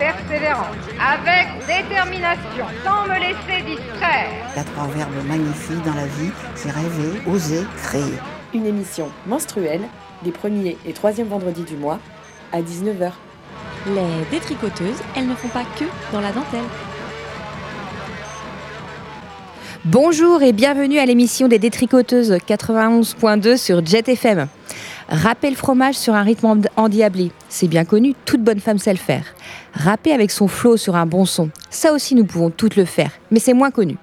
persévérance, avec détermination, sans me laisser distraire. Il y a trois verbes magnifiques dans la vie, c'est rêver, oser, créer. Une émission menstruelle, les premiers et troisièmes vendredis du mois, à 19h. Les détricoteuses, elles ne font pas que dans la dentelle. Bonjour et bienvenue à l'émission des détricoteuses 91.2 sur Jet FM. Râper le fromage sur un rythme en- endiablé, c'est bien connu, toute bonne femme sait le faire. Râper avec son flow sur un bon son, ça aussi nous pouvons toutes le faire, mais c'est moins connu.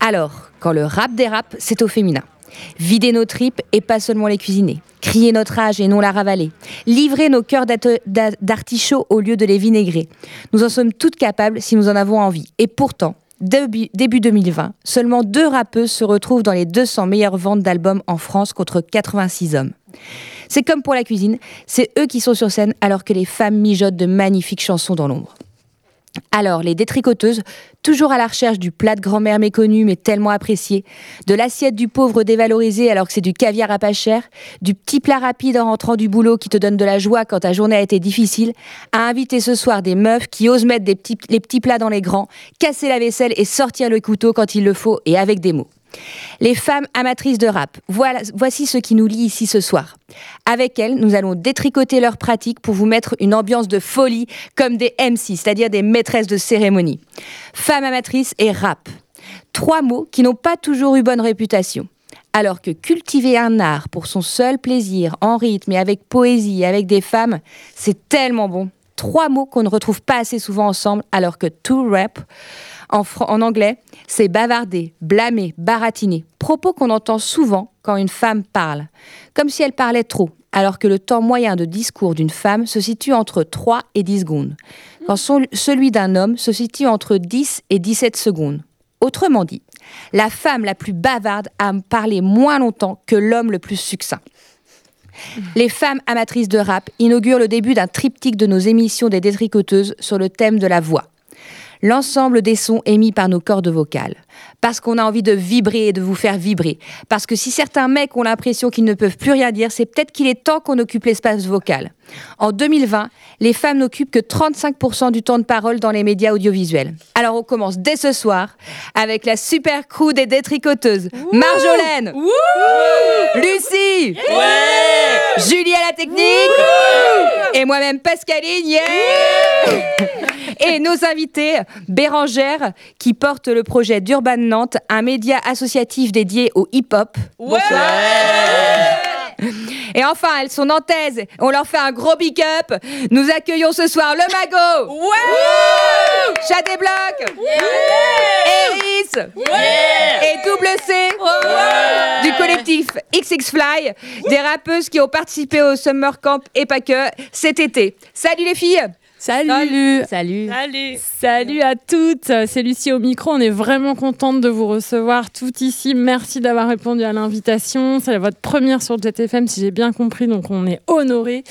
Alors, quand le rap dérape, c'est au féminin. Vider nos tripes et pas seulement les cuisiner. Crier notre âge et non la ravaler. Livrer nos cœurs d'ate- d'a- d'artichaut au lieu de les vinégrer. Nous en sommes toutes capables si nous en avons envie. Et pourtant, début 2020, seulement deux rappeuses se retrouvent dans les 200 meilleures ventes d'albums en France contre 86 hommes. C'est comme pour la cuisine, c'est eux qui sont sur scène alors que les femmes mijotent de magnifiques chansons dans l'ombre. Alors, les détricoteuses, toujours à la recherche du plat de grand-mère méconnu mais tellement apprécié, de l'assiette du pauvre dévalorisé alors que c'est du caviar à pas cher, du petit plat rapide en rentrant du boulot qui te donne de la joie quand ta journée a été difficile, a invité ce soir des meufs qui osent mettre les petits plats dans les grands, casser la vaisselle et sortir le couteau quand il le faut et avec des mots. Les femmes amatrices de rap, voilà, voici ce qui nous lie ici ce soir. Avec elles, nous allons détricoter leurs pratiques pour vous mettre une ambiance de folie comme des MC, c'est-à-dire des maîtresses de cérémonie. Femmes amatrices et rap. Trois mots qui n'ont pas toujours eu bonne réputation. Alors que cultiver un art pour son seul plaisir, en rythme et avec poésie, avec des femmes, c'est tellement bon. Trois mots qu'on ne retrouve pas assez souvent ensemble, alors que to rap, en, anglais, c'est bavarder, blâmer, baratiner. Propos qu'on entend souvent quand une femme parle. Comme si elle parlait trop, alors que le temps moyen de discours d'une femme se situe entre 3 et 10 secondes. Quand celui d'un homme se situe entre 10 et 17 secondes. Autrement dit, la femme la plus bavarde a parlé moins longtemps que l'homme le plus succinct. Les femmes amatrices de rap inaugurent le début d'un triptyque de nos émissions des détricoteuses sur le thème de la voix. L'ensemble des sons émis par nos cordes vocales. Parce qu'on a envie de vibrer et de vous faire vibrer. Parce que si certains mecs ont l'impression qu'ils ne peuvent plus rien dire, c'est peut-être qu'il est temps qu'on occupe l'espace vocal. En 2020, les femmes n'occupent que 35% du temps de parole dans les médias audiovisuels. Alors on commence dès ce soir avec la super crew des détricoteuses. Marjolaine Lucie Julie à la technique Et moi-même Pascaline, yeah Et nos invités, Bérangère, qui porte le projet d'Urban Nantes, un média associatif dédié au hip-hop. Bonsoir. Et enfin, elles sont nantaises. On leur fait un gros big up. Nous accueillons ce soir le Mago. Ouais Chat des blocs. Eris. Et double C. Du collectif XX Fly. Des rappeuses qui ont participé au Summer Camp et pas que cet été. Salut les filles. Salut Salut. Salut Salut à toutes, c'est Lucie au micro, on est vraiment contente de vous recevoir toutes ici. Merci d'avoir répondu à l'invitation. C'est votre première sur JetFM si j'ai bien compris, donc on est honorés.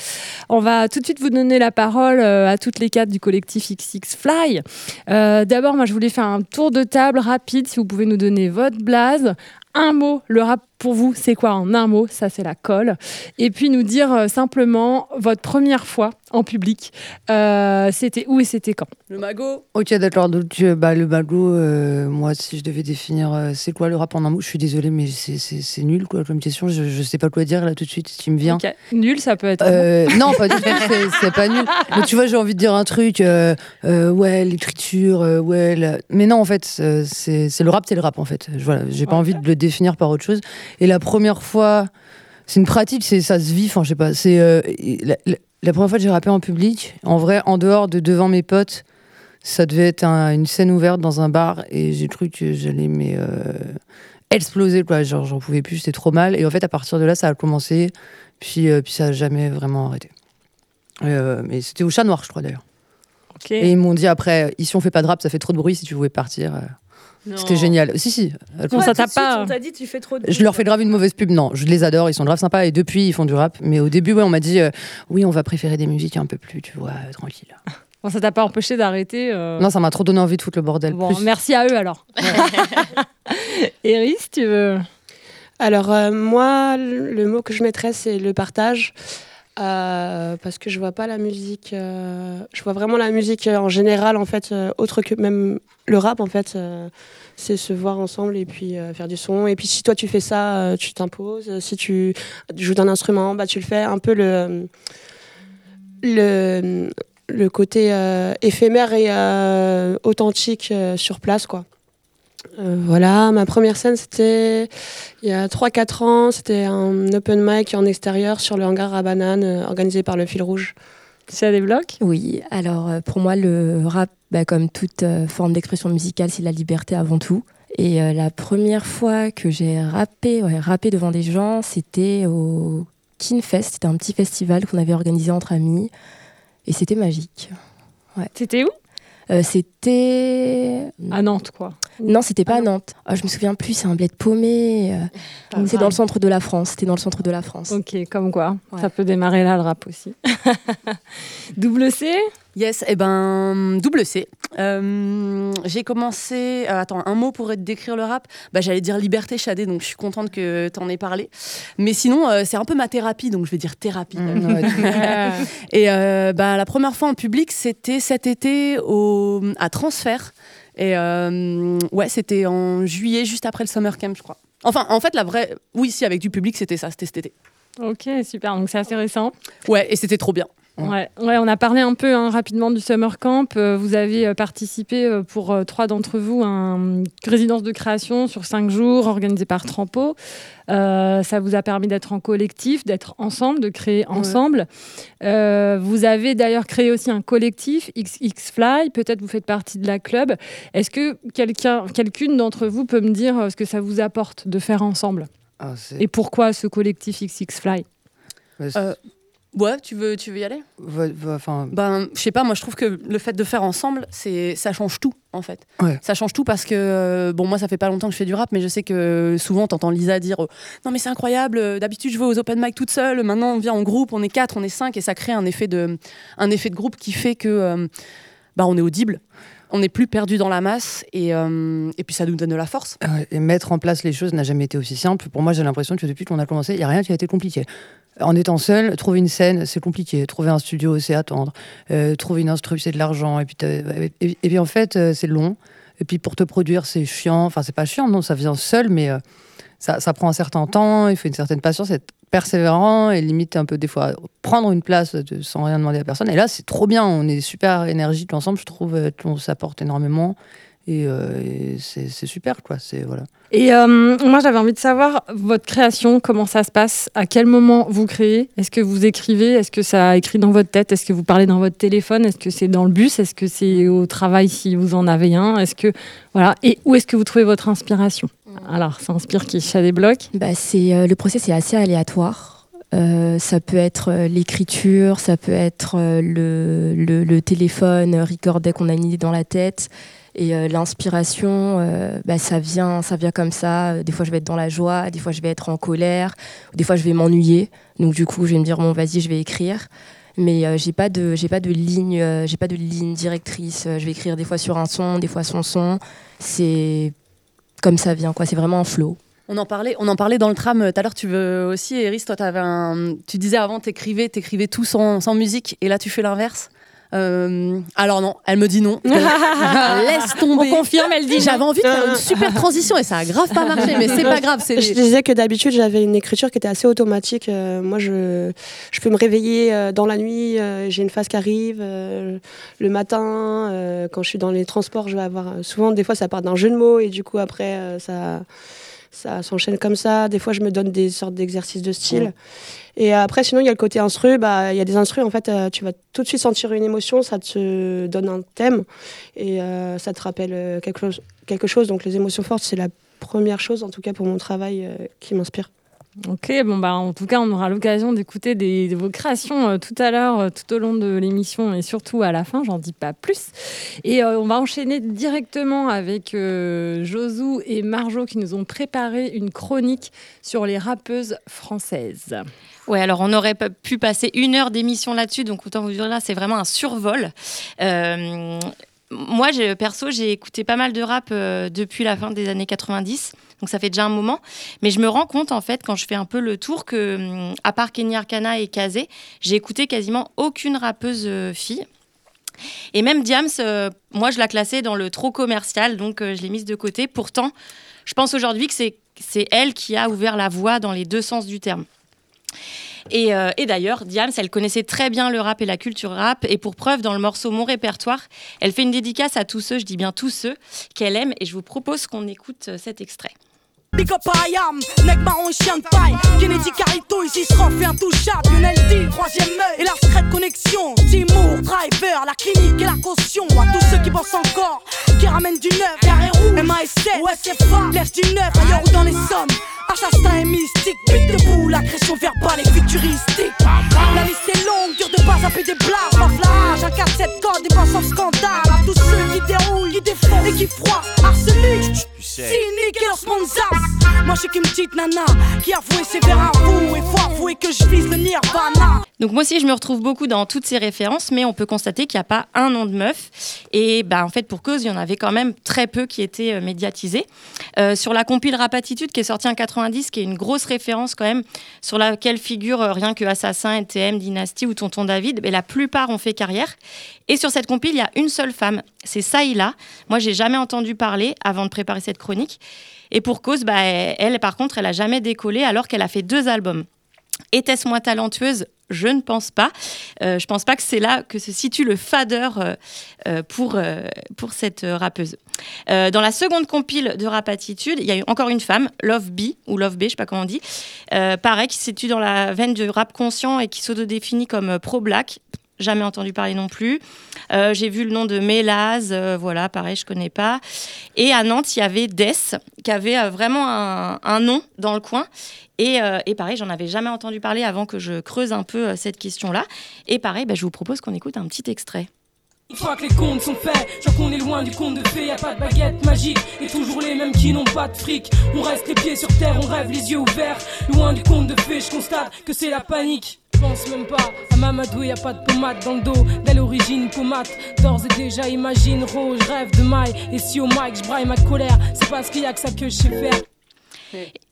On va tout de suite vous donner la parole euh, à toutes les quatre du collectif XX Fly. Euh, D'abord, moi je voulais faire un tour de table rapide, si vous pouvez nous donner votre blase. Un mot, le rap pour vous, c'est quoi en un mot? Ça, c'est la colle. Et puis nous dire euh, simplement votre première fois en public. Euh, c'était où et c'était quand? Le magot Ok, d'accord. Donc, euh, bah, le magot, euh, moi, si je devais définir euh, c'est quoi le rap en un mot, je suis désolée, mais c'est- c'est c'est nul quoi, comme question. Je, je sais pas quoi dire là tout de suite, si tu me viens. Nul, ça peut être. Euh, non, pas du tout, c'est- c'est pas nul. Mais tu vois, j'ai envie de dire un truc, euh, euh, ouais, l'écriture, euh, ouais. la- Mais non, en fait, c'est c'est le rap, c'est le rap, en fait. Je- Voilà, j'ai pas envie de le définir par autre chose. Et la première fois, c'est une pratique, c'est ça se vit, enfin, je sais pas. C'est euh, la, la- la première fois que j'ai rappé en public, en vrai, en dehors de devant mes potes, ça devait être un- une scène ouverte dans un bar et j'ai cru que j'allais mais euh, exploser quoi. Genre j'en pouvais plus c'était trop mal. Et en fait à partir de là ça a commencé puis euh, puis ça a jamais vraiment arrêté. Mais c'était au chat noir je crois d'ailleurs. Et ils m'ont dit après ici on fait pas de rap ça fait trop de bruit si tu voulais partir C'était génial. Si, si. Bon, ça t'a pas. On t'a dit, tu fais trop de. Je leur fais grave une mauvaise pub. Non, je les adore, ils sont grave sympas et depuis ils font du rap. Mais au début, ouais, on m'a dit euh, oui, on va préférer des musiques un peu plus, tu vois, euh, tranquille. Bon, ça t'a pas empêché d'arrêter. euh, Non, ça m'a trop donné envie de foutre le bordel. Bon, Plus. merci à eux alors. Eris, tu veux Alors euh, moi, le le mot que je mettrais, c'est le partage. Euh, parce que je vois pas la musique, euh, je vois vraiment la musique en général en fait, euh, autre que même le rap en fait, c'est se voir ensemble et puis faire du son. Et puis si toi tu fais ça, tu t'imposes. Si tu joues d'un instrument, bah tu le fais. Un peu le le, le côté éphémère et authentique sur place quoi. Euh, voilà, ma première scène, c'était il y a 3-4 ans. C'était un open mic en extérieur sur le hangar à bananes euh, organisé par le fil rouge. Des blocs Oui, alors euh, pour moi, le rap, bah, comme toute euh, forme d'expression musicale, c'est la liberté avant tout. Et euh, la première fois que j'ai rappé, ouais, rappé devant des gens, c'était au Kinfest. C'était un petit festival qu'on avait organisé entre amis. Et c'était magique. Ouais. C'était où? Euh, C'était. À Nantes, quoi. Non, c'était pas à Nantes. Ah, je me souviens plus, c'est un bled paumé. euh, c'est dans le centre de la France. C'était dans le centre de la France. Ok, comme quoi. Ça peut démarrer là, le rap aussi. Double C Yes, et ben double C. Euh, j'ai commencé. euh, attends, un mot pour te décrire le rap. Bah, j'allais dire liberté Chadé, donc je suis contente que t'en aies parlé. Mais sinon, euh, c'est un peu ma thérapie, donc je vais dire thérapie. et euh, bah, la première fois en public, c'était cet été au, à Transfert. Et euh, ouais, c'était en juillet, juste après le summer camp, je crois. Enfin, en fait, la vraie. Oui, si, avec du public, c'était ça, c'était cet été. Ok, super. Donc c'est assez récent. Ouais, et c'était trop bien. Ouais, ouais, on a parlé un peu hein, rapidement du Summer Camp. Euh, vous avez euh, participé euh, pour euh, trois d'entre vous à une résidence de création sur cinq jours organisée par Trampo. Euh, ça vous a permis d'être en collectif, d'être ensemble, de créer ensemble. Euh, vous avez d'ailleurs créé aussi un collectif, XX Fly. Peut-être vous faites partie de la club. Est-ce que quelqu'un, quelqu'une d'entre vous peut me dire ce que ça vous apporte de faire ensemble? Ah, Et pourquoi ce collectif XX Fly? Euh, ouais, tu veux, tu veux y aller? Enfin, Ben, je sais pas, moi je trouve que le fait de faire ensemble, c'est ça change tout en fait. Ouais. Ça change tout parce que euh, bon, moi ça fait pas longtemps que je fais du rap, mais je sais que souvent t'entends Lisa dire euh, non mais c'est incroyable. euh, D'habitude je vais aux open mic toute seule, maintenant on vient en groupe, on est quatre, on est cinq et ça crée un effet de un effet de groupe qui fait que euh, bah on est audible, on n'est plus perdu dans la masse et euh, et puis ça nous donne de la force. Ouais, et mettre en place les choses n'a jamais été aussi simple. Pour moi, j'ai l'impression que depuis qu'on a commencé, il n'y a rien qui a été compliqué. En étant seul, trouver une scène, c'est compliqué. Trouver un studio, c'est attendre. Euh, trouver une instru, c'est de l'argent. Et puis, et, en fait, euh, c'est long. Et puis pour te produire, c'est chiant. Enfin, c'est pas chiant, non, ça vient seul, mais ça, prend un certain temps. Il faut une certaine patience, persévérant et limite un peu des fois prendre une place sans rien demander à personne. Et là, c'est trop bien. On est super énergique ensemble. Je trouve euh, on s'apporte énormément. Et, euh, c'est super, quoi. C'est voilà. Et euh, moi, j'avais envie de savoir votre création, comment ça se passe, à quel moment vous créez, est-ce que vous écrivez, est-ce que ça écrit dans votre tête, est-ce que vous parlez dans votre téléphone, est-ce que c'est dans le bus, est-ce que c'est au travail si vous en avez un, est-ce que voilà, et où est-ce que vous trouvez votre inspiration? Alors, ça inspire qui? Des blocs Bah, c'est, euh, le process est assez aléatoire. Euh, ça peut être euh, l'écriture, ça peut être le, le, le téléphone record dès qu'on a une idée dans la tête. Et l'inspiration, bah, ça, vient, ça vient comme ça. Des fois, je vais être dans la joie, des fois, je vais être en colère, des fois, je vais m'ennuyer. Donc, du coup, je vais me dire, bon, vas-y, je vais écrire. Mais euh, j'ai pas de j'ai pas de ligne j'ai pas de ligne directrice. Je vais écrire des fois sur un son, des fois son son. C'est comme ça vient quoi. C'est vraiment un flow. On en parlait, on en parlait dans le tram euh, tout à l'heure. Tu veux aussi, Eris, toi, avais un, tu disais avant, t'écrivais, t'écrivais tout sans, sans musique, et là, tu fais l'inverse. Euh, alors non, elle me dit non. Laisse tomber. On confirme, elle dit. J'avais envie de faire une super transition et ça a grave pas marché, mais c'est pas grave. Je disais que d'habitude, j'avais une écriture qui était assez automatique. Euh, moi, je, je peux me réveiller euh, dans la nuit, euh, j'ai une phase qui arrive. euh, le matin, euh, quand je suis dans les transports, je vais avoir. Souvent, des fois, ça part d'un jeu de mots et du coup, après, euh, ça, ça s'enchaîne comme ça. Des fois, je me donne des sortes d'exercices de style. Et après, sinon, il y a le côté instru. Bah, il y a des instrus, en fait, euh, tu vas tout de suite sentir une émotion, ça te donne un thème et euh, ça te rappelle euh, quelque chose, quelque chose. Donc, les émotions fortes, c'est la première chose, en tout cas pour mon travail, qui m'inspire. Ok, bon bah en tout cas on aura l'occasion d'écouter des, de vos créations euh, tout à l'heure, euh, tout au long de l'émission et surtout à la fin, j'en dis pas plus. Et euh, on va enchaîner directement avec Josou et Marjo qui nous ont préparé une chronique sur les rappeuses françaises. Ouais, alors on aurait pu passer une heure d'émission là-dessus, donc autant vous dire là, c'est vraiment un survol. Moi, perso, j'ai écouté pas mal de rap depuis la fin des années 90, donc ça fait déjà un moment. Mais je me rends compte, en fait, quand je fais un peu le tour, que, hum, à part Kenny Arcana et Kazé, j'ai écouté quasiment aucune rappeuse euh, fille. Et même Diams, euh, moi, je la classais dans le trop commercial, donc euh, je l'ai mise de côté. Pourtant, je pense aujourd'hui que c'est elle qui a ouvert la voie dans les deux sens du terme. Et, et d'ailleurs, Diams, elle connaissait très bien le rap et la culture rap. Et pour preuve, dans le morceau Mon répertoire, elle fait une dédicace à tous ceux, je dis bien tous ceux, qu'elle aime. Et je vous propose qu'on écoute cet extrait. Big up à Ayam, nec marron et chien de paille Kennedy Carito, ici se refait intouchable. Lionel D, troisième œil et la secrète connexion. Timur, Driver, la clinique et la caution. À tous ceux qui bossent encore, qui ramènent du neuf. Carré rouge, MASF, OSFA, lève du neuf. Ailleurs ou dans les sommes Assassin et mystique, but debout, l'agression verbale est futuristique. La liste est longue, dur de pas zapper des blagues Pas flash, un 4-7 code, des en scandale. À tous ceux qui déroulent, qui défendent et qui froissent. Arsenic, cynique et leurs sponsors Moi je suis qu'une petite nana qui avouait ses vers à vous Et faut avouer que je vise le nirvana Donc moi aussi, je me retrouve beaucoup dans toutes ces références, mais on peut constater qu'il n'y a pas un nom de meuf. Et bah, en fait, pour cause, il y en avait quand même très peu qui étaient euh, médiatisés. Euh, sur la compile Rapatitude qui est sortie en 90, qui est une grosse référence quand même, sur laquelle figure euh, rien que Assassin, NTM, Dynasty ou Tonton David, mais la plupart ont fait carrière. Et sur cette compile, il y a une seule femme, c'est Saïla. Moi, j'ai jamais entendu parler avant de préparer cette chronique. Et pour cause, bah, elle, par contre, elle a jamais décollé alors qu'elle a fait deux albums. Était-ce moins talentueuse? Je ne pense pas. Euh, je pense pas que c'est là que se situe le fadeur euh, euh, pour, euh, pour cette rappeuse. Dans la seconde compile de Rap Attitude, il y a encore une femme, Love B, ou Love B, je sais pas comment on dit, pareil, qui se situe dans la veine du rap conscient et qui s'auto-définit comme pro-black. Jamais entendu parler non plus. Euh, J'ai vu le nom de Mélaz, euh, voilà, pareil, je connais pas. Et à Nantes, il y avait Dess, qui avait euh, vraiment un, un nom dans le coin. Et, euh, et pareil, j'en avais jamais entendu parler avant que je creuse un peu euh, cette question-là. Et pareil, bah, je vous propose qu'on écoute un petit extrait. Une fois que les comptes sont faits, je vois qu'on est loin du conte de fées, y a pas de baguette magique, et toujours les mêmes qui n'ont pas de fric. On reste les pieds sur terre, on rêve les yeux ouverts, loin du conte de fées, je constate que c'est la panique. Je pense même pas à Mamadou, y a pas de pommade dans le dos, dès l'origine pommade. D'ores et déjà imagine rouge, rêve de maille, et si au mic je braille ma colère, c'est parce qu'il y a que ça que je sais faire.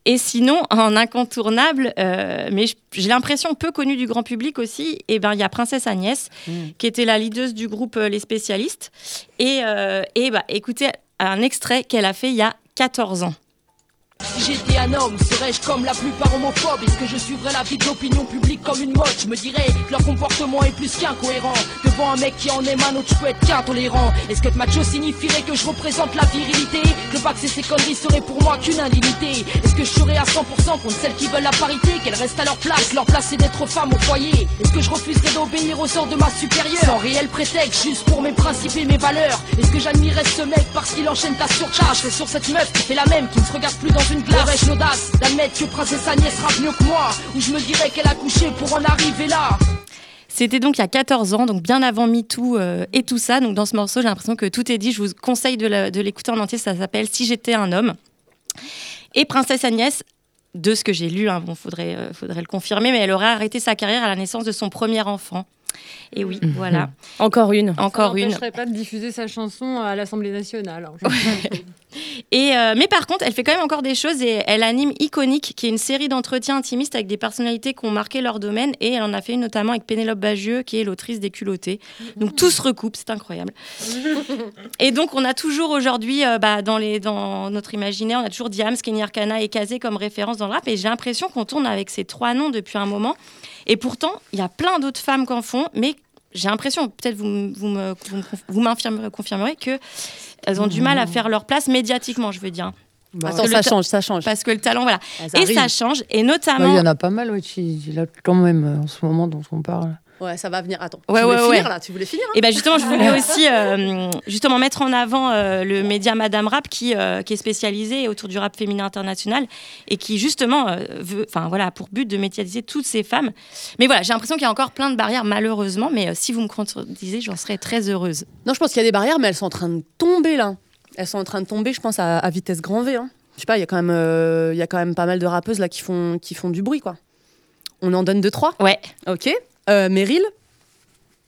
Et sinon, en incontournable, euh, mais j'ai l'impression peu connue du grand public aussi, et ben il y a Princesse Agnès, qui était la leaduse du groupe euh, Les Spécialistes. Et, euh, et bah, écoutez un extrait qu'elle a fait il y a 14 ans. Si j'étais un homme, serais-je comme la plupart homophobes? Est-ce que je suivrais la vie de l'opinion publique comme une mode Je me dirais que leur comportement est plus qu'incohérent. Devant un mec qui en aime un autre, je peux être qu'intolérant Est-ce que être macho signifierait que je représente la virilité? Que le bac et ses conneries seraient pour moi qu'une indignité. Est-ce que je serais à 100% contre celles qui veulent la parité? Qu'elles restent à leur place, leur place c'est d'être femme au foyer. Est-ce que je refuserais d'obéir aux ordres de ma supérieure? Sans réel prétexte, juste pour mes principes et mes valeurs. Est-ce que j'admirais ce mec parce qu'il enchaîne ta surcharge? Sur cette meuf qui fait la même, qui ne se regarde plus dans d'admettre que Princesse Agnès mieux que moi je me dirais qu'elle a couché pour en arriver là C'était donc il y a 14 ans, donc bien avant MeToo euh, et tout ça. Donc dans ce morceau, j'ai l'impression que tout est dit. Je vous conseille de l'écouter en entier. Ça s'appelle Si j'étais un homme. Et Princesse Agnès, de ce que j'ai lu, hein, bon, faudrait, euh, faudrait le confirmer, mais elle aurait arrêté sa carrière à la naissance de son premier enfant. Et oui, voilà. Encore une. Encore une. Je ne pas de diffuser sa chanson à l'Assemblée nationale. hein. Et euh, mais par contre, elle fait quand même encore des choses et elle anime Iconique, qui est une série d'entretiens intimistes avec des personnalités qui ont marqué leur domaine. Et elle en a fait une notamment avec Pénélope Bagieux, qui est l'autrice des Culottés. Donc tout se recoupe, c'est incroyable. Et donc on a toujours aujourd'hui, euh, bah, dans, les, dans notre imaginaire, on a toujours Diams, Kenny Arcana et Kazé comme référence dans le rap. Et j'ai l'impression qu'on tourne avec ces trois noms depuis un moment. Et pourtant, il y a plein d'autres femmes qui en font, mais j'ai l'impression, peut-être vous, vous me- vous me- vous m'infirmerez confirmerez que elles ont du mal à faire leur place médiatiquement, je veux dire. Parce Attends, que le ça change, ça change. Parce que le talent, voilà. Elles Et ça change, et Bah, notamment. Il y en a pas mal, ouais, qui- là, quand même, euh, en ce moment dont on parle. Ouais, ça va venir. Attends. Ouais, tu voulais ouais, finir là Tu voulais finir hein Et ben justement, je voulais aussi euh, justement mettre en avant euh, le média Madame Rap qui, euh, qui est spécialisé autour du rap féminin international et qui justement veut, enfin voilà, pour but de médiatiser toutes ces femmes. Mais voilà, j'ai l'impression qu'il y a encore plein de barrières malheureusement, mais si vous me contredisez, j'en serais très heureuse. Non, je pense qu'il y a des barrières, mais elles sont en train de tomber là. Elles sont en train de tomber, je pense, à, à vitesse grand V. hein. Je sais pas, il y a quand même, il y a quand même pas mal de rappeuses là qui font, qui font du bruit, quoi. On en donne deux trois? Ouais. Ok. Euh, Meryl.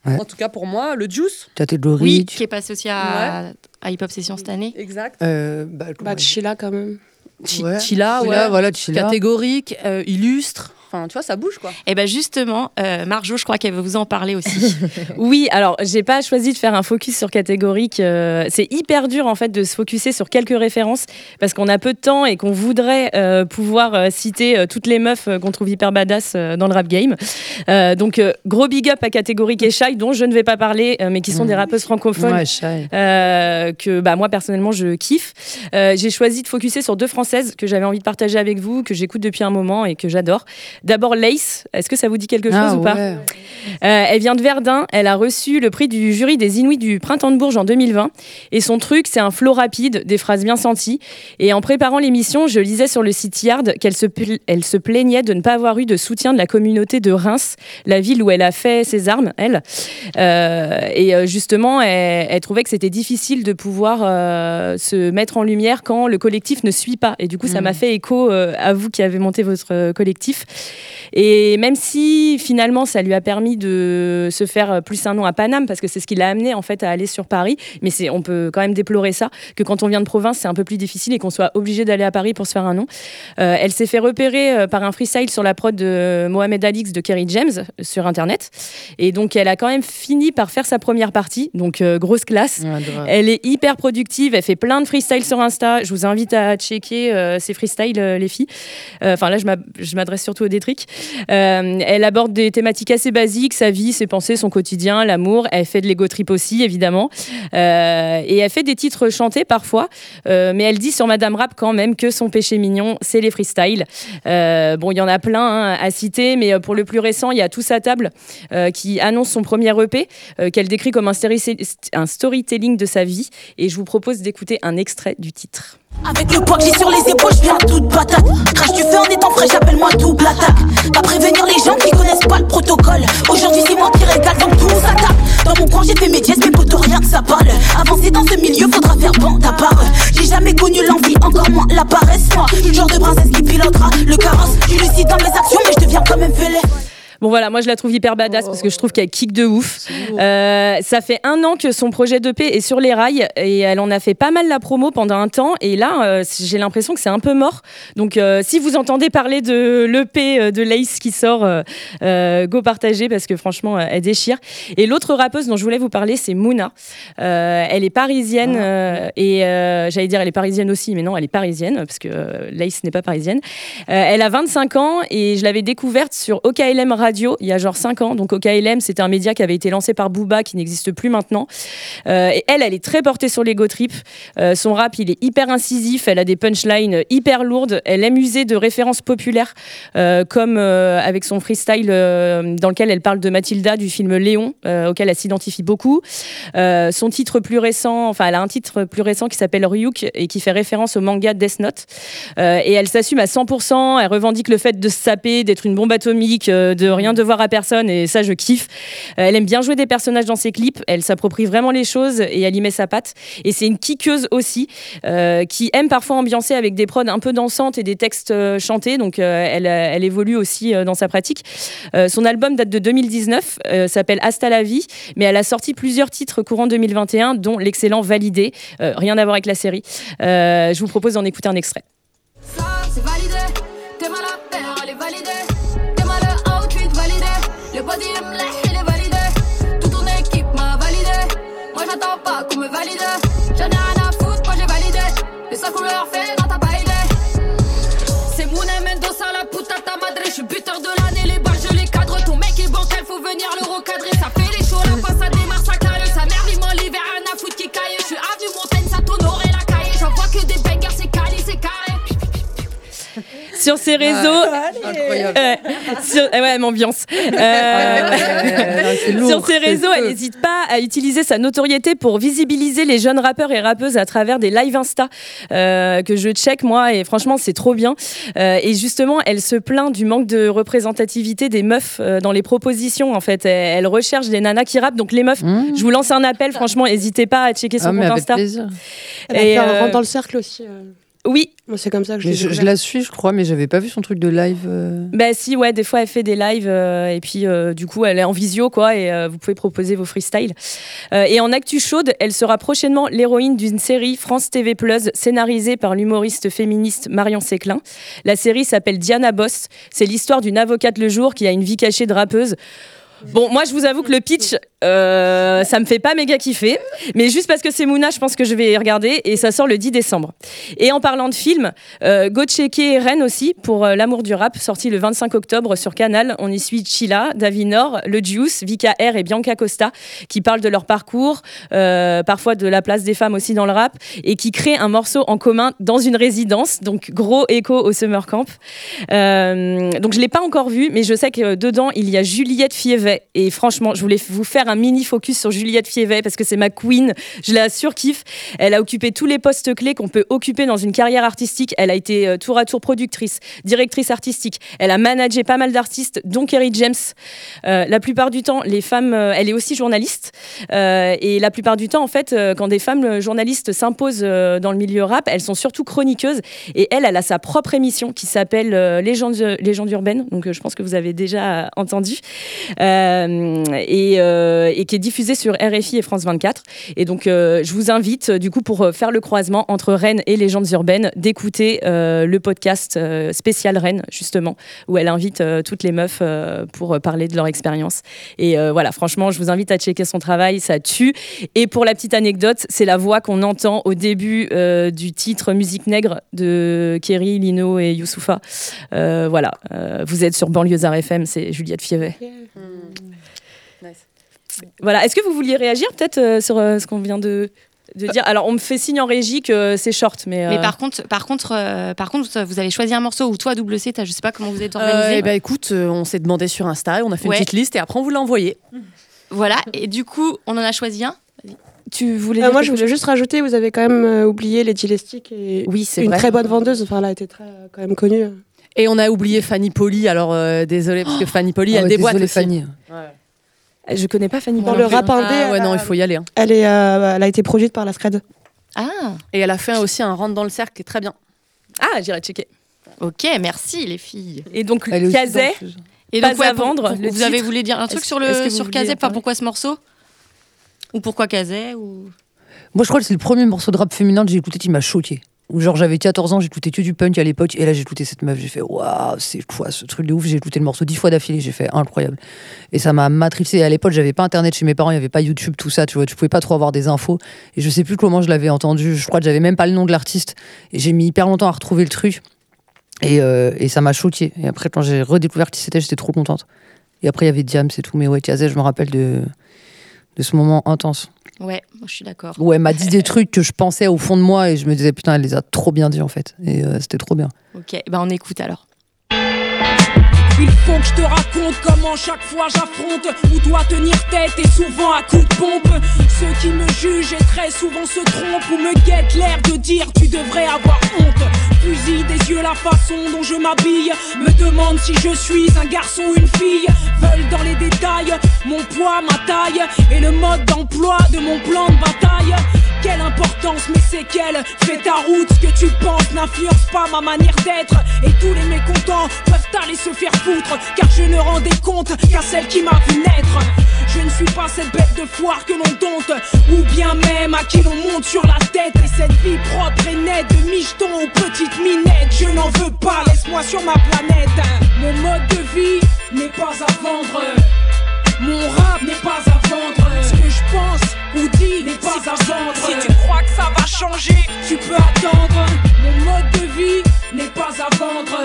Ouais. En tout cas pour moi, le Juice. Catégorie. Oui, qui est passé aussi à, à Hip Hop Session cette année. Exact. Euh, bah, Bah, Chila quand même. Ouais. Chila, ouais. Chila, voilà, Chila. Catégorique, euh, illustre. Enfin, tu vois, ça bouge, quoi. Et ben justement, euh, Marjo, je crois qu'elle veut vous en parler aussi. Oui, alors j'ai pas choisi de faire un focus sur catégorique. euh, c'est hyper dur en fait de se focuser sur quelques références parce qu'on a peu de temps et qu'on voudrait euh, pouvoir euh, citer euh, toutes les meufs qu'on trouve hyper badass euh, dans le rap game. Euh, donc euh, gros big up à catégorique et Shy dont je ne vais pas parler, euh, mais qui sont des rappeuses francophones Ouais, euh, que bah, moi personnellement je kiffe. Euh, j'ai choisi de focuser sur deux françaises que j'avais envie de partager avec vous, que j'écoute depuis un moment et que j'adore. D'abord Lace, est-ce que ça vous dit quelque chose Ah, ou pas. Euh, Elle vient de Verdun, elle a reçu le prix du jury des Inuits du Printemps de Bourges en 2020 et son truc c'est un flow rapide, des phrases bien senties. Et en préparant l'émission, je lisais sur le site Yard qu'elle se, pla- elle se plaignait de ne pas avoir eu de soutien de la communauté de Reims, la ville où elle a fait ses armes, elle. Euh, et euh, justement, elle, elle trouvait que c'était difficile de pouvoir euh, se mettre en lumière quand le collectif ne suit pas. Et du coup, ça Mm. m'a fait écho à vous qui avez monté votre collectif. Et même si finalement, ça lui a permis de se faire euh, plus un nom à Paname, parce que c'est ce qui l'a amené en fait à aller sur Paris. Mais c'est, on peut quand même déplorer ça, que quand on vient de province, c'est un peu plus difficile et qu'on soit obligé d'aller à Paris pour se faire un nom. Euh, elle s'est fait repérer euh, par un freestyle sur la prod de Mohamed Alix de Kerry James sur Internet. Et donc, elle a quand même fini par faire sa première partie. Donc, euh, grosse classe. Ouais. Elle est hyper productive. Elle fait plein de freestyles sur Insta. Je vous invite à checker euh, ses freestyles, les filles. Enfin, là, je m'adresse surtout aux Euh, elle aborde des thématiques assez basiques sa vie, ses pensées, son quotidien, l'amour. Elle fait de l'ego trip aussi, évidemment. Euh, et elle fait des titres chantés parfois. Euh, mais elle dit sur Madame Rap quand même que son péché mignon, c'est les freestyles. Bon, il y en a plein hein, à citer, mais pour le plus récent, il y a Tous à table qui annonce son premier EP qu'elle décrit comme un, un storytelling de sa vie. Et je vous propose d'écouter un extrait du titre. Avec le poids que j'ai sur les épaules, je viens toute patate. Crache du feu en étant frais, j'appelle moi double attaque. Va prévenir les gens qui connaissent pas le protocole. Aujourd'hui, c'est moi qui régale, donc tout s'attaque. Dans mon coin, j'ai fait mes dièses, mais potos, rien que ça parle. Avancer dans ce milieu, faudra faire bande à part. J'ai jamais connu l'envie, encore moins la paresse. Moi, le genre de princesse qui pilotera le carrosse. Je lucide dans mes actions, mais je deviens quand même fêlé. Bon voilà, moi je la trouve hyper badass parce que je trouve qu'elle kick de ouf. Euh, ça fait un an que son projet d'EP est sur les rails et elle en a fait pas mal la promo pendant un temps et là euh, j'ai l'impression que c'est un peu mort. Donc euh, si vous entendez parler de l'EP euh, de Lace qui sort, euh, go partager parce que franchement elle déchire. Et l'autre rappeuse dont je voulais vous parler c'est Mouna. Euh, elle est parisienne euh, et euh, j'allais dire elle est parisienne aussi mais non elle est parisienne parce que Lace n'est pas parisienne. Euh, elle a 25 ans et je l'avais découverte sur OKLM Radio il y a genre 5 ans. Donc OKLM, c'était un média qui avait été lancé par Booba qui n'existe plus maintenant. Euh, et elle, elle est très portée sur l'ego trip. Euh, son rap, il est hyper incisif. Elle a des punchlines hyper lourdes. Elle aime user de références populaires euh, comme avec son freestyle dans lequel elle parle de Mathilda du film Léon auquel elle s'identifie beaucoup. Son titre plus récent, enfin elle a un titre plus récent qui s'appelle Ryuk et qui fait référence au manga Death Note. Et elle s'assume à 100%. Elle revendique le fait de se saper, d'être une bombe atomique, de rien devoir à personne. Et ça, je kiffe. Euh, elle aime bien jouer des personnages dans ses clips. Elle s'approprie vraiment les choses et elle y met sa patte. Et c'est une kickeuse aussi euh, qui aime parfois ambiancer avec des prods un peu dansantes et des textes euh, chantés. Donc elle, elle évolue aussi dans sa pratique. Son album date de 2019, euh, s'appelle Hasta la vie, mais elle a sorti plusieurs titres courant 2021, dont l'excellent Validé. Rien à voir avec la série. Je vous propose d'en écouter un extrait. J'en ai rien à foutre, moi j'ai validé. Le sang couleur fait sur ses réseaux. Incroyable. Euh, sur, eh ouais, ambiance. Euh, sur ses réseaux, elle n'hésite pas à utiliser sa notoriété pour visibiliser les jeunes rappeurs et rappeuses à travers des live Insta euh, que je check moi et franchement c'est trop bien. Euh, et justement, elle se plaint du manque de représentativité des meufs euh, dans les propositions. En fait, elle, elle recherche des nanas qui rappent. Donc les meufs, je vous lance un appel. Franchement, n'hésitez pas à checker son Ah, compte Insta. plaisir. Elle a Et, fait un euh, rentre dans le cercle aussi. Oui. Moi, c'est comme ça que je Mais je, je la suis, je crois, mais j'avais pas vu son truc de live. euh. Bah si, ouais, des fois elle fait des lives euh, et puis euh, du coup elle est en visio quoi et euh, vous pouvez proposer vos freestyles. Euh, et en actu chaude, elle sera prochainement l'héroïne d'une série France TV Plus scénarisée par l'humoriste féministe Marion Séclin. La série s'appelle Diana Boss. C'est l'histoire d'une avocate le jour qui a une vie cachée de rappeuse. Bon, moi, je vous avoue que le pitch, euh, ça me fait pas méga kiffer. Mais juste parce que c'est Mouna, je pense que je vais y regarder. Et ça sort le 10 décembre. Et en parlant de film, euh, Go checker Rennes aussi pour euh, L'amour du rap, sorti le 25 octobre sur Canal. On y suit Chila, Davinor, Le Juice, Vika R et Bianca Costa qui parlent de leur parcours, euh, parfois de la place des femmes aussi dans le rap, et qui créent un morceau en commun dans une résidence. Donc, gros écho au Summer Camp. Euh, donc, je l'ai pas encore vu, mais je sais que dedans, il y a Juliette Et franchement, je voulais vous faire un mini focus sur Juliette Fievet parce que c'est ma queen. Je la surkiffe. Elle a occupé tous les postes clés qu'on peut occuper dans une carrière artistique. Elle a été euh, tour à tour productrice, directrice artistique. Elle a managé pas mal d'artistes, dont Kerry James. Euh, la plupart du temps, les femmes, euh, elle est aussi journaliste. Et la plupart du temps, en fait, quand des femmes journalistes s'imposent dans le milieu rap, elles sont surtout chroniqueuses. Et elle, elle a sa propre émission qui s'appelle Légendes, Légendes urbaines. Donc, je pense que vous avez déjà entendu. Et, euh, et qui est diffusée sur RFI et France 24. Et donc, euh, je vous invite, euh, du coup, pour euh, faire le croisement entre Rennes et Légendes urbaines, d'écouter euh, le podcast euh, spécial Rennes, justement, où elle invite euh, toutes les meufs euh, pour euh, parler de leur expérience. Et euh, voilà, franchement, je vous invite à checker son travail, ça tue. Et pour la petite anecdote, c'est la voix qu'on entend au début euh, du titre Musique Nègre de Kerry, Lino et Youssoufa. Euh, voilà, euh, vous êtes sur Banlieusard FM, c'est Juliette Fievet. Voilà, est-ce que vous vouliez réagir peut-être euh, sur euh, ce qu'on vient de, de dire? Alors, on me fait signe en régie que c'est short, mais. Mais euh, par contre, par contre, euh, par contre, vous avez choisi un morceau ou toi WC, t'as- je sais pas comment vous êtes organisé. Eh ben, écoute, euh, on s'est demandé sur Insta, on a fait Ouais. une petite liste et après on vous l'a envoyé. Voilà, et du coup, on en a choisi un. Tu voulais Euh, moi, je voulais juste rajouter, vous avez quand même euh, oublié Lady Lestic et Oui, c'est une vrai. très bonne vendeuse. Enfin, elle a été très euh, quand même connue. Et on a oublié Fanny Poli, alors euh, désolé parce que Fanny Poli, Ah elle déboîte désolée, aussi. Fanny. Je connais pas Fanny Dans le rap indé, Ah ouais, elle, non, a- il faut y aller. hein. elle, est, euh, elle a été produite par la Scred. Ah, Et elle a fait aussi un rentre dans le cercle qui est très bien. Ah, j'irai checker. ok, merci les filles. Et donc, Elle est aussi. Et Pas donc, ouais, à pour- vendre, pour- le vous avez titre. voulu dire un truc Est-ce- sur est-ce que le vous sur vouliez Kazé, en pas parler pourquoi ce morceau? Ou pourquoi Kazé ou... Moi, je crois que c'est le premier morceau de rap féminin que j'ai écouté qui m'a choqué. Genre j'avais 14 ans, j'écoutais que du punk à l'époque, et là écouté cette meuf, j'ai fait waouh, c'est quoi ce truc de ouf, j'ai écouté le morceau dix fois d'affilée, j'ai fait incroyable. Et ça m'a matrixé. À l'époque, j'avais pas internet chez mes parents, il y avait pas YouTube, tout ça, tu vois, tu pouvais pas trop avoir des infos. Et je sais plus comment je l'avais entendu, je crois que j'avais même pas le nom de l'artiste, et j'ai mis hyper longtemps à retrouver le truc. Et, euh, et ça m'a choqué. Et après, quand j'ai redécouvert qui c'était, j'étais trop contente. Et après, il y avait Diam, c'est tout. Mais ouais, Kazé, je me rappelle de, de ce moment intense. Ouais, moi, je suis d'accord. Où elle m'a dit des trucs que je pensais au fond de moi et je me disais, putain, elle les a trop bien dit en fait. Et euh, c'était trop bien. Ok, ben on écoute alors. Il faut que je te raconte comment chaque fois j'affronte. Où doit tenir tête et souvent à coups de pompe. Ceux qui me jugent et très souvent se trompent. Ou me guettent l'air de dire tu devrais avoir honte. Fusil des yeux la façon dont je m'habille. Me demande si je suis un garçon ou une fille. Veulent dans les détails mon poids, ma taille. Et le mode d'emploi de mon plan de bataille quelle importance, mais c'est quelle? Fais ta route, ce que tu penses n'influence pas ma manière d'être. Et tous les mécontents peuvent aller se faire foutre Car je ne rendais compte qu'à celle qui m'a vu naître. Je ne suis pas cette bête de foire que l'on dompte Ou bien même à qui l'on monte sur la tête. Et cette vie propre et nette de micheton aux petites minettes. Je n'en veux pas, laisse-moi sur ma planète. Mon mode de vie n'est pas à vendre. Mon rap n'est pas à vendre. Ce que je pense ou dis n'est pas à vendre. Si tu crois que ça va changer, tu peux attendre. Mon mode de vie n'est pas à vendre.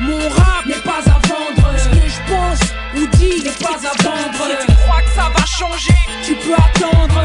Mon rap n'est pas à vendre. Ce que je pense ou dis n'est pas à vendre. Si tu crois que ça va changer, tu peux attendre.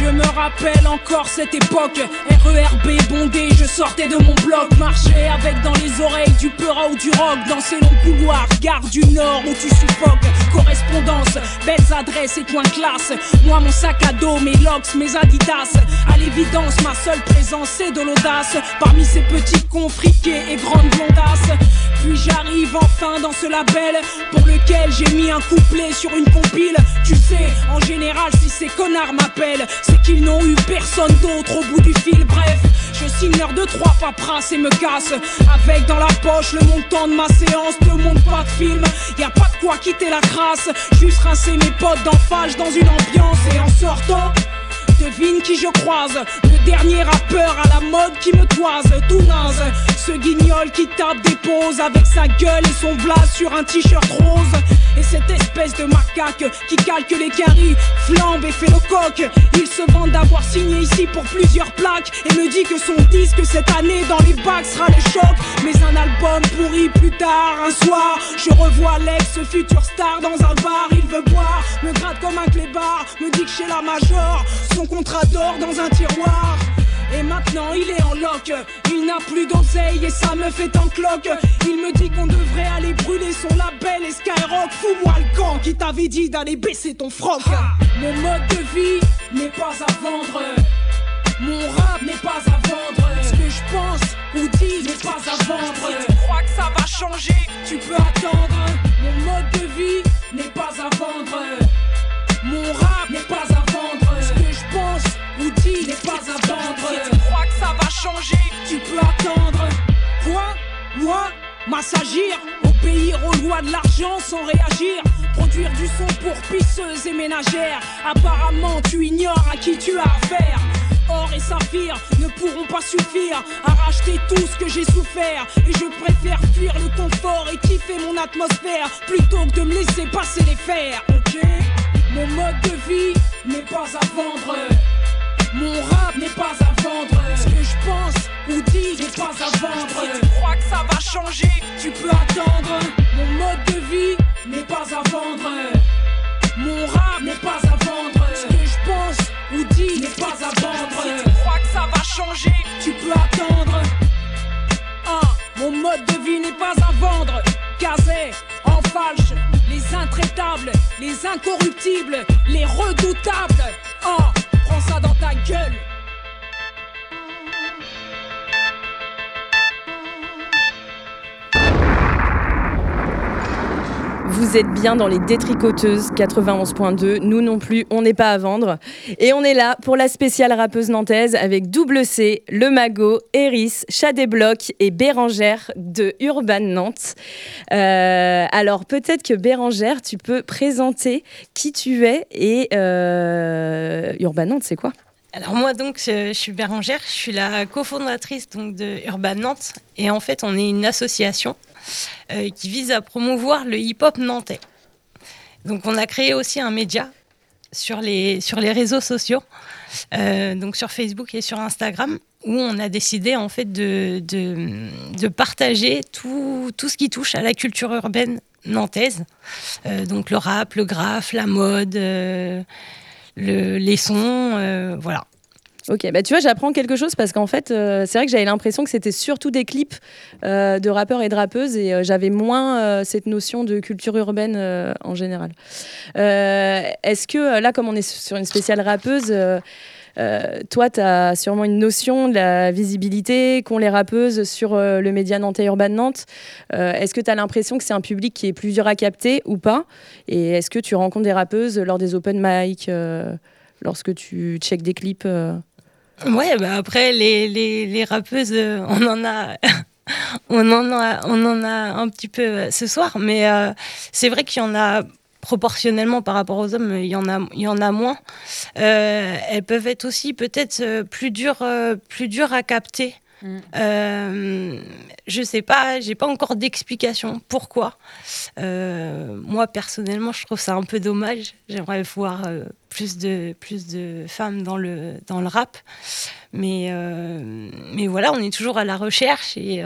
Je me rappelle encore cette époque. RERB bondé, je sortais de mon bloc. Marchais avec dans les oreilles du peura ou du rock. Dans ces longs couloirs, gare du Nord où tu suffoques. Correspondance, belles adresses et coins classe. Moi, mon sac à dos, mes locks, mes adidas. À l'évidence, ma seule présence, c'est de l'audace. Parmi ces petits cons friqués et grandes blondasses. Puis j'arrive enfin dans ce label pour lequel j'ai mis un couplet sur une compile. Tu sais, en général, si ces connards m'appellent, c'est qu'ils n'ont eu personne d'autre au bout du fil. Bref, je signe l'heure de trois paperasses et me casse. Avec dans la poche le montant de ma séance, ne monte pas de film. Y a pas de quoi quitter la crasse, juste rincer mes potes d'enfage dans une ambiance et en sortant. Qui je croise, le dernier rappeur à la mode qui me toise, tout naze. Ce guignol qui tape des poses avec sa gueule et son blase sur un t-shirt rose. Et cette espèce de macaque qui calque les caries, flambe et fait le coq. Il se vante d'avoir signé ici pour plusieurs plaques et me dit que son disque cette année dans les bacs sera le choc. Mais un album pourri plus tard, un soir, je revois l'ex futur star dans un bar. Il veut boire, me gratte comme un clébard, me dit que chez la major, son contrat d'or dans un tiroir. Et maintenant il est en loc, il n'a plus d'oseille et ça me fait en cloque. Il me dit qu'on devrait aller brûler son label et Skyrock. Fous-moi le camp qui t'avait dit d'aller baisser ton froc. Mon mode de vie n'est pas à vendre. Mon rap n'est pas à vendre. Ce que je pense ou dis n'est pas à vendre. Si tu crois que ça va changer, tu peux attendre. Mon mode de vie n'est pas à vendre. Pas à. Si tu crois que ça va changer, tu peux attendre. Quoi Moi M'assagir Obéir aux lois de l'argent sans réagir Produire du son pour pisseuses et ménagères Apparemment tu ignores à qui tu as affaire Or et saphir ne pourront pas suffire à racheter tout ce que j'ai souffert. Et je préfère fuir le confort et kiffer mon atmosphère plutôt que de me laisser passer les fers. Ok Mon mode de vie n'est pas à vendre. Mon rap n'est pas à vendre. Ce que je pense ou dis n'est pas à vendre. Si tu crois que ça va changer, tu peux attendre. Mon mode de vie n'est pas à vendre. Mon rap n'est pas à vendre. Ce que je pense ou dis n'est pas à vendre. Si tu crois que ça va changer, tu peux attendre. Ah, mon mode de vie n'est pas à vendre. Casé, en falche, les intraitables, les incorruptibles, les redoutables. Ah, prends ça dans ta gueule. Vous êtes bien dans les détricoteuses 91.2. Nous non plus, on n'est pas à vendre. Et on est là pour la spéciale rappeuse nantaise avec Double C, Le Mago, Eris, Blocs et Bérangère de Urban Nantes. Euh, alors peut-être que Bérangère, tu peux présenter qui tu es et euh, Urban Nantes, c'est quoi? Alors moi donc je, je suis Bérangère, je suis la cofondatrice donc de Urban Nantes et en fait on est une association euh, qui vise à promouvoir le hip-hop nantais. Donc on a créé aussi un média sur les, sur les réseaux sociaux, euh, donc sur Facebook et sur Instagram, où on a décidé en fait de, de, partager tout, tout ce qui touche à la culture urbaine nantaise, Euh, donc le rap, le graphe, la mode, le- les sons, voilà. Ok, bah tu vois, j'apprends quelque chose parce qu'en fait, euh, c'est vrai que j'avais l'impression que c'était surtout des clips euh, de rappeurs et de rappeuses et euh, j'avais moins cette notion de culture urbaine en général. Est-ce que là, comme on est sur une spéciale rappeuse, toi, tu as sûrement une notion de la visibilité qu'ont les rappeuses sur le média nantais Urban Nantes. Euh, est-ce que tu as l'impression que c'est un public qui est plus dur à capter ou pas? Et est-ce que tu rencontres des rappeuses lors des open mic, lorsque tu checkes des clips Ouais, bah après, les, les, rappeuses, euh, on en a. on, en a, on en a un petit peu euh, ce soir, mais euh, c'est vrai qu'il y en a proportionnellement par rapport aux hommes, il y en a, il y en a moins. Elles peuvent être aussi peut-être plus dures, plus dures à capter. Euh, je sais pas, j'ai pas encore d'explication pourquoi. Euh, moi personnellement, je trouve ça un peu dommage. J'aimerais voir euh, plus de plus de femmes dans le dans le rap, mais mais voilà, on est toujours à la recherche et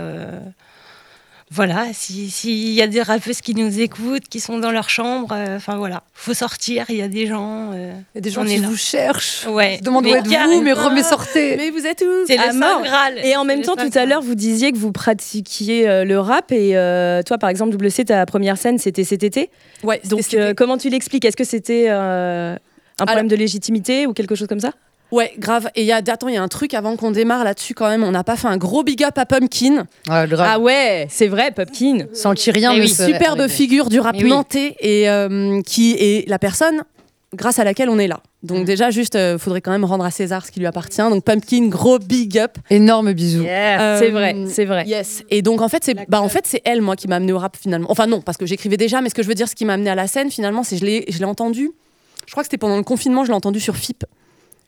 voilà, s'il y a des rappeuses qui nous écoutent, qui sont dans leur chambre, euh, enfin voilà, faut sortir, il y a des gens. euh, Il y a des gens qui vous cherchent. Ouais. Se demandent où êtes-vous, mais remets sortez. Mais vous êtes où? C'est à Saint mort. Graal. Et en même temps, tout à l'heure, vous disiez que vous pratiquiez euh, le rap. Et euh, toi, par exemple, WC, ta première scène, c'était cet été. Ouais, Donc, euh, comment tu l'expliques? Est-ce que c'était euh, un problème de légitimité ou quelque chose comme ça? Ouais, grave. Et il y a, attends, il y a un truc avant qu'on démarre là-dessus quand même. On n'a pas fait un gros big up à Pumpkin. Ah ouais, c'est vrai, Popkin. Sans qui rien Et ne oui, superbe figure du rap oui. nantais et euh, qui est la personne grâce à laquelle on est là. Donc déjà, juste, euh, faudrait quand même rendre à César ce qui lui appartient. Donc Pumpkin, gros big up. Énorme bisous. Euh, c'est vrai, c'est vrai. Yes. Et donc en fait, c'est bah en fait c'est elle moi qui m'a amené au rap finalement. Enfin non, parce que j'écrivais déjà, mais ce que je veux dire, ce qui m'a amené à la scène finalement, c'est je l'ai je l'ai entendu. Je crois que c'était pendant le confinement, je l'ai entendu sur FIP.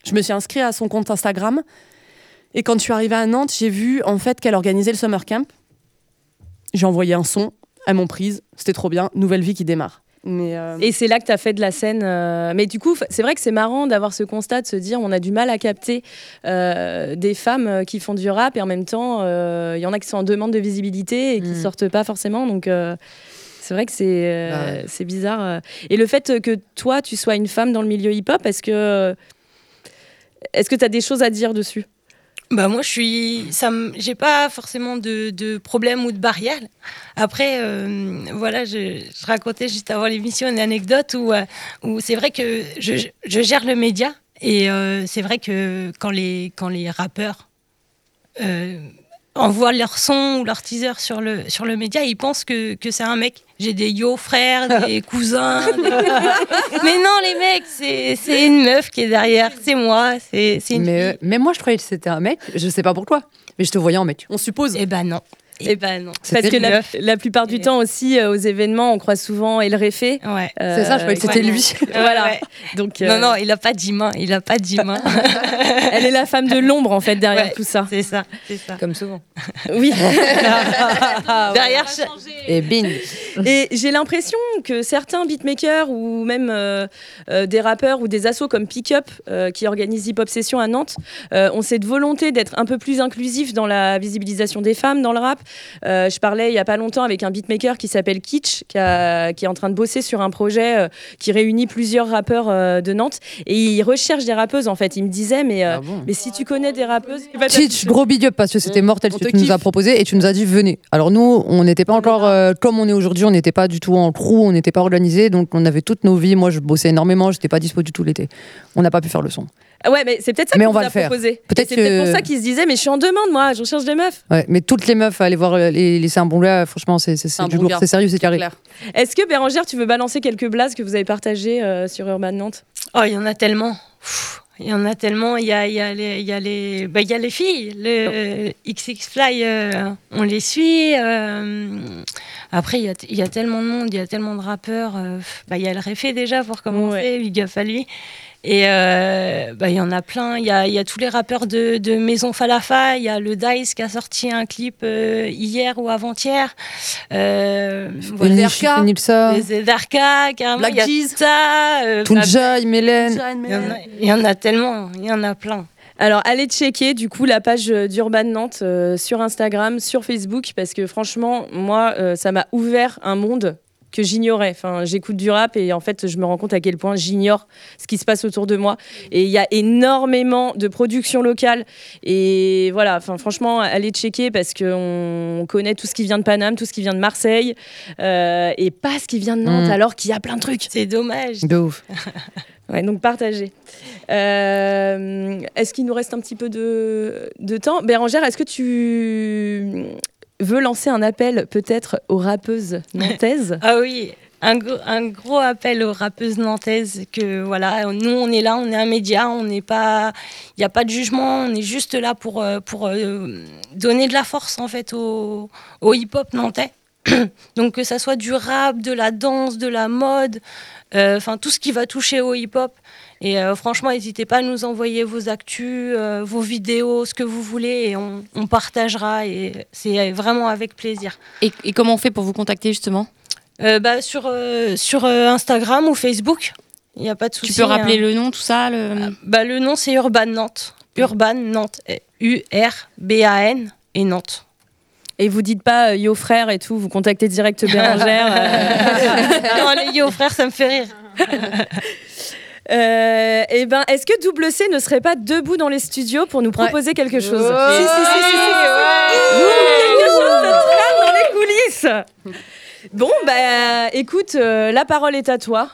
Je me suis inscrite à son compte Instagram. Et quand je suis arrivée à Nantes, j'ai vu en fait qu'elle organisait le summer camp. J'ai envoyé un son, elles m'ont prise, c'était trop bien, nouvelle vie qui démarre. Mais euh, Et c'est là que tu as fait de la scène. euh, Mais du coup, c'est vrai que c'est marrant d'avoir ce constat de se dire on a du mal à capter euh, des femmes qui font du rap et en même temps, euh, il y en a qui sont en demande de visibilité et qui Mm. sortent pas forcément. Donc. euh, c'est vrai que c'est euh, Bah ouais. c'est bizarre. Et le fait que toi, tu sois une femme dans le milieu hip-hop, est-ce que est-ce que tu as des choses à dire dessus? Bah moi je suis, ça, j'ai pas forcément de, de problème ou de barrière. Après, euh, voilà, je, racontais juste avant l'émission une anecdote où, euh, c'est vrai que je, gère le média et euh, c'est vrai que quand les quand les rappeurs envoient leur son ou leur teaser sur le sur le média, ils pensent que, que c'est un mec. J'ai des yo frères, des cousins. des- Mais non les mecs, c'est c'est une meuf qui est derrière, c'est moi, c'est c'est une Mais, euh, mais moi, je croyais que c'était un mec. Je sais pas pourquoi. Mais je te voyais en mec. on suppose. Eh ben non. Eh ben non. C'est Parce que la, plupart du temps aussi, euh, aux événements, on croise souvent El Refé. Ouais. C'est ça, je croyais que c'était ouais. lui. Voilà. Ouais. Donc, Non, euh, non, il a pas dix mains. Il a pas dix mains. elle est la femme de l'ombre en fait derrière Ouais, tout ça. C'est ça, c'est ça. Comme souvent. Oui. Derrière, Et bing. Et j'ai l'impression que certains beatmakers ou même euh, euh, des rappeurs ou des assos comme Pickup euh, qui organisent Hip Hop Session à Nantes euh, ont cette volonté d'être un peu plus inclusif dans la visibilisation des femmes dans le rap. Euh, je parlais il y a pas longtemps avec un beatmaker qui s'appelle Kitsch qui, a- qui est en train de bosser sur un projet euh, qui réunit plusieurs rappeurs euh, de Nantes et il recherche des rappeuses en fait. Il me disait mais, euh, mais si tu connais des rappeuses... Titch, gros big up parce que c'était mortel ce que tu nous as proposé et tu nous as dit venez. Alors nous, on n'était pas encore euh, comme on est aujourd'hui, on n'était pas du tout en crew, on n'était pas organisé, donc on avait toutes nos vies. Moi, je bossais énormément, j'étais pas dispo du tout l'été. On n'a pas pu faire le son. Ah Ouais mais c'est peut-être ça Mais qu'on on va vous a le faire. proposé. Peut-être Et C'est peut-être pour ça qu'il se disait mais je suis en demande moi, je recherche des meufs. Ouais, mais toutes les meufs, allez voir euh, les, les C'est un bon gars, franchement, c'est c'est- c'est un du bon lourd, gars, c'est sérieux, c'est carré. clair. Est-ce que Bérangère, tu veux balancer quelques blases que vous avez partagées euh, sur Urban Nantes? Oh, il y en a tellement. Il y en a tellement. Il y a, il y a les, il y a les, bah, il y a les filles. Le euh, XX Fly, euh, on les suit. euh, après, il y, a, il y a tellement de monde, il y a tellement de rappeurs. euh, bah, il y a le Réfé déjà pour commencer, Big up à lui. Et euh, bah, il y en a plein. Il y a, il y a tous les rappeurs de, de Maison Falafa. Il y a le Dice qui a sorti un clip euh, hier ou avant-hier. Euh, voilà. Carrément. Black il y a ça. euh, Mélène. il y, en a, il y en a tellement, il y en a plein. Alors, allez checker du coup la page d'Urban Nantes euh, sur Instagram, sur Facebook, parce que franchement, moi, euh, ça m'a ouvert un monde que j'ignorais. Enfin, j'écoute du rap et en fait, je me rends compte à quel point j'ignore ce qui se passe autour de moi. Et il y a énormément de productions locales. Et voilà, enfin, franchement, allez checker parce qu'on connaît tout ce qui vient de Paname, tout ce qui vient de Marseille, euh, et pas ce qui vient de Nantes, Mm. alors qu'il y a plein de trucs. C'est dommage. De ouf. Ouais, donc partagez. Euh, est-ce qu'il nous reste un petit peu de, de temps? Bérangère, est-ce que tu veux lancer un appel peut-être aux rappeuses nantaises? Ah oui, un, gros- un gros appel aux rappeuses nantaises que voilà, nous on est là, on est un média, on n'est pas, il n'y a pas de jugement, on est juste là pour euh, pour euh, donner de la force en fait au, au hip-hop nantais. Donc que ça soit du rap, de la danse, de la mode, euh, enfin tout ce qui va toucher au hip-hop. Et euh, franchement, n'hésitez pas à nous envoyer vos actus, euh, vos vidéos, ce que vous voulez, et on, on partagera. Et c'est vraiment avec plaisir. Et, et comment on fait pour vous contacter justement? Euh, bah, sur euh, sur Instagram ou Facebook. Il n'y a pas de souci. Tu peux rappeler hein. le nom, tout ça le... bah, Le nom, c'est Urban Nantes. Urban Nantes. U-R-B-A-N et Nantes. Et vous dites pas euh, yo frère et tout, vous contactez direct Bérangère. euh. non, les yo frère, ça me fait rire. Euh, et ben, est-ce que Double C ne serait pas debout dans les studios pour nous proposer quelque chose Si, si, si, si, si, Ouh, Quelque chose se trame dans les coulisses. Bon, bah, écoute, euh, la parole est à toi.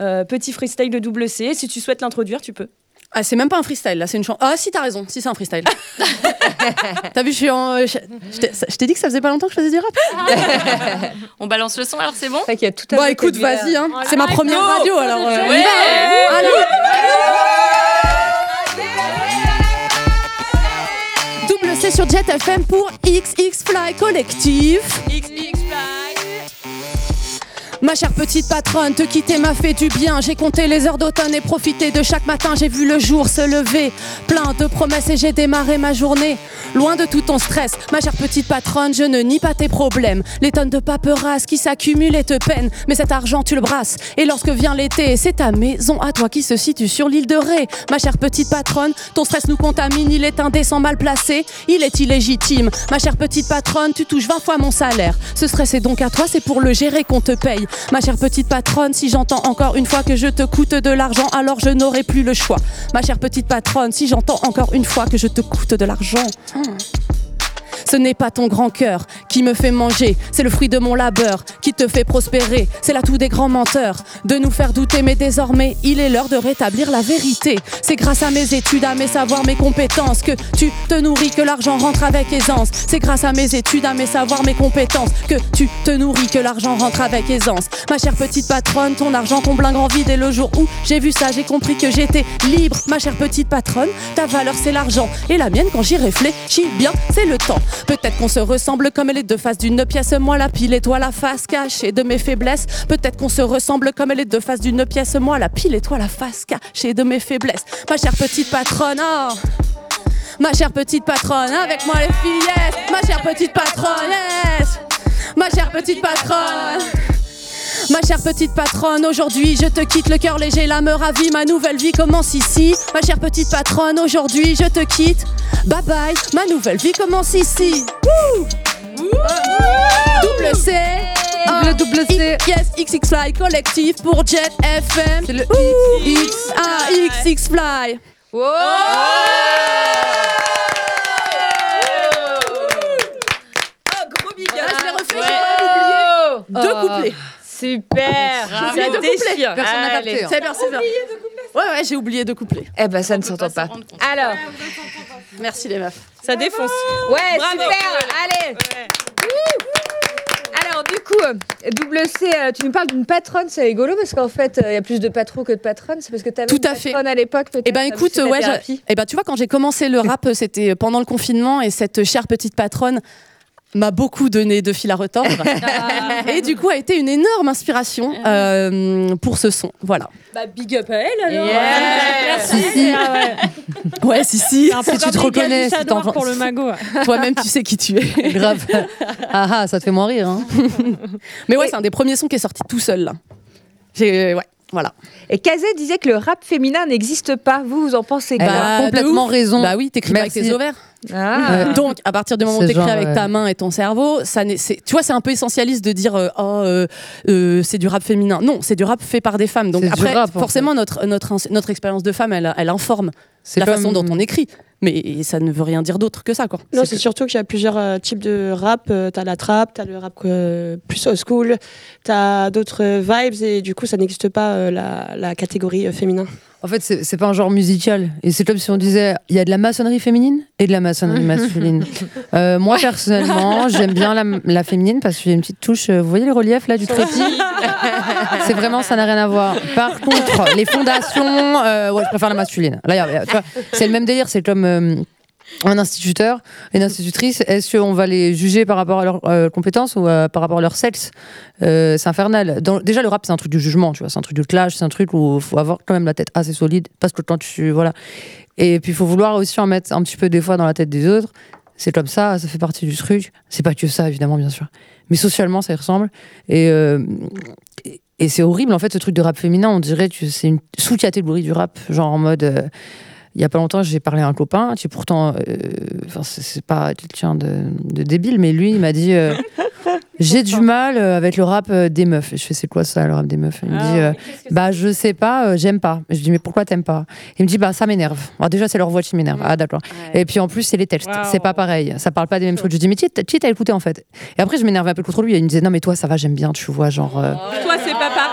Euh, petit freestyle de Double C. Si tu souhaites l'introduire, tu peux. Ah, c'est même pas un freestyle, là, c'est une chanson. Ah, si, t'as raison, si, c'est un freestyle. t'as vu, je suis en. Je je t'ai dit que ça faisait pas longtemps que je faisais du rap. On balance le son alors c'est bon y a tout Bon, écoute, vas-y, hein. c'est ma première radio, alors. euh, Ouais. va, hein. Allez. Double C sur Jet FM pour XX Fly Collectif. Ma chère petite patronne, te quitter m'a fait du bien. J'ai compté les heures d'automne et profité de chaque matin. J'ai vu le jour se lever. Plein de promesses et j'ai démarré ma journée. Loin de tout ton stress, ma chère petite patronne, je ne nie pas tes problèmes. Les tonnes de paperasse qui s'accumulent et te peinent. Mais cet argent, tu le brasses. Et lorsque vient l'été, c'est ta maison à toi qui se situe sur l'île de Ré. Ma chère petite patronne, ton stress nous contamine. Il est indécent, mal placé. Il est illégitime. Ma chère petite patronne, tu touches 20 fois mon salaire. Ce stress est donc à toi, c'est pour le gérer qu'on te paye. Ma chère petite patronne, si j'entends encore une fois que je te coûte de l'argent, alors je n'aurai plus le choix. Ma chère petite patronne, si j'entends encore une fois que je te coûte de l'argent. Ce n'est pas ton grand cœur qui me fait manger, c'est le fruit de mon labeur qui te fait prospérer. C'est l'atout des grands menteurs de nous faire douter, mais désormais il est l'heure de rétablir la vérité. C'est grâce à mes études, à mes savoirs, mes compétences que tu te nourris, que l'argent rentre avec aisance. C'est grâce à mes études, à mes savoirs, mes compétences que tu te nourris, que l'argent rentre avec aisance. Ma chère petite patronne, ton argent comble un grand vide et le jour où j'ai vu ça, j'ai compris que j'étais libre. Ma chère petite patronne, ta valeur c'est l'argent et la mienne quand j'y réfléchis bien, c'est le temps. Peut-être qu'on se ressemble comme les deux faces d'une pièce, moi la pile et toi la face cachée de mes faiblesses. Peut-être qu'on se ressemble comme les deux faces d'une pièce, moi la pile et toi la face cachée de mes faiblesses. Ma chère petite patronne, oh. Ma chère petite patronne, avec moi les fillettes. Ma chère petite patronne. Ma chère petite patronne. Ma chère petite patronne, aujourd'hui je te quitte le cœur léger, l'âme ravie, ma nouvelle vie commence ici. Ma chère petite patronne, aujourd'hui je te quitte. Bye bye, ma nouvelle vie commence ici. Wouh Double C. Double, double C. Yes, XX Fly collectif pour Jet FM. C'est le X. Ah, XX Fly. Ah, je l'ai refait, j'ai pas oublié. Deux Oh. couplets. Super J'ai Ça oublié deux déchire. Personne n'a capté, hein. C'est bien, c'est bien. Ouais, ouais, j'ai oublié deux couplets. Eh ben, ça ne s'entend pas. Alors, Merci les meufs. Ça défonce. ouais, Bravo. super Allez. Alors, du coup, euh, double C, euh, tu nous parles d'une patronne, c'est rigolo parce qu'en fait, euh, il y a plus de patrons que de patronnes. C'est parce que tu avais Tout une à fait. patronne à l'époque, peut-être Eh ben écoute, la ouais, j'a- eh ben tu vois quand j'ai commencé le rap, c'était pendant le confinement et cette chère petite patronne m'a beaucoup donné de fil à retordre et du coup a été une énorme inspiration euh, pour ce son. Voilà. Bah, big up à elle alors. Yeah. Merci. Si, si. Ah ouais. Ouais, si si. Si tu te reconnais, si pour le magot. Toi-même, tu sais qui tu es. Grave. Ah ah, ça te fait moins rire. Hein. Mais ouais, c'est un des premiers sons qui est sorti tout seul là. J'ai ouais, voilà. Et Kazé disait que le rap féminin n'existe pas. Vous, vous en pensez Elle quoi a complètement raison. Bah oui, t'écris avec tes ovaires. Ah. Ouais. Donc, à partir du moment où C'est tu écris genre, avec euh, ta main et ton cerveau, ça tu vois, c'est un peu essentialiste de dire euh, oh, euh, euh, c'est du rap féminin. Non, c'est du rap fait par des femmes. Donc après, rap, en forcément, notre, notre, notre expérience de femme, elle, elle informe C'est la comme- façon dont on écrit. Mais ça ne veut rien dire d'autre que ça, quoi. Non, c'est surtout qu'il y a plusieurs euh, types de rap. Euh, t'as la trap, t'as le rap euh, plus old school, t'as d'autres vibes et du coup, ça n'existe pas la, la catégorie féminin. En fait, c'est pas un genre musical. Et c'est comme si on disait il y a de la maçonnerie féminine et de la maçonnerie masculine. Euh, moi, personnellement, j'aime bien la, la féminine parce qu'il y a une petite touche. euh, Vous voyez les reliefs là du trépied C'est vraiment, ça n'a rien à voir. Par contre, les fondations, euh, ouais, je préfère la masculine. Là, c'est le même délire. C'est comme. euh, un instituteur, une institutrice, est-ce qu'on va les juger par rapport à leurs euh, compétences ou euh, par rapport à leur sexe Euh, C'est infernal. Déjà, le rap, c'est un truc de jugement, tu vois, c'est un truc de clash, c'est un truc où faut avoir quand même la tête assez solide parce que quand tu. Voilà. Et puis, il faut vouloir aussi en mettre un petit peu des fois dans la tête des autres. C'est comme ça, ça fait partie du truc. C'est pas que ça, évidemment, bien sûr. Mais socialement, ça y ressemble. Et. et- et c'est horrible en fait ce truc de rap féminin, on dirait que c'est une sous-catégorie du rap, genre en mode il y a pas longtemps, j'ai parlé à un copain, qui pourtant, euh, enfin, c'est c'est pas quelqu'un de, de débile, mais lui, il m'a dit euh, J'ai du mal euh, avec le rap euh, des meufs. Et je fais C'est quoi ça, le rap des meufs? Il me Ah dit euh, Bah, je sais pas, euh, j'aime pas. Je dis Mais pourquoi t'aimes pas? Il me dit Bah, ça m'énerve. Alors, déjà, c'est leur voix qui m'énerve. Ah, d'accord. Et puis en plus, c'est les textes. C'est pas pareil. Ça parle pas des mêmes choses. Je dis Mais qui t'as écouté en fait? Et après, je m'énervais un peu contre lui. Il me disait Non, mais toi, ça va, j'aime bien, tu vois, genre. euh, Toi, c'est pas pareil.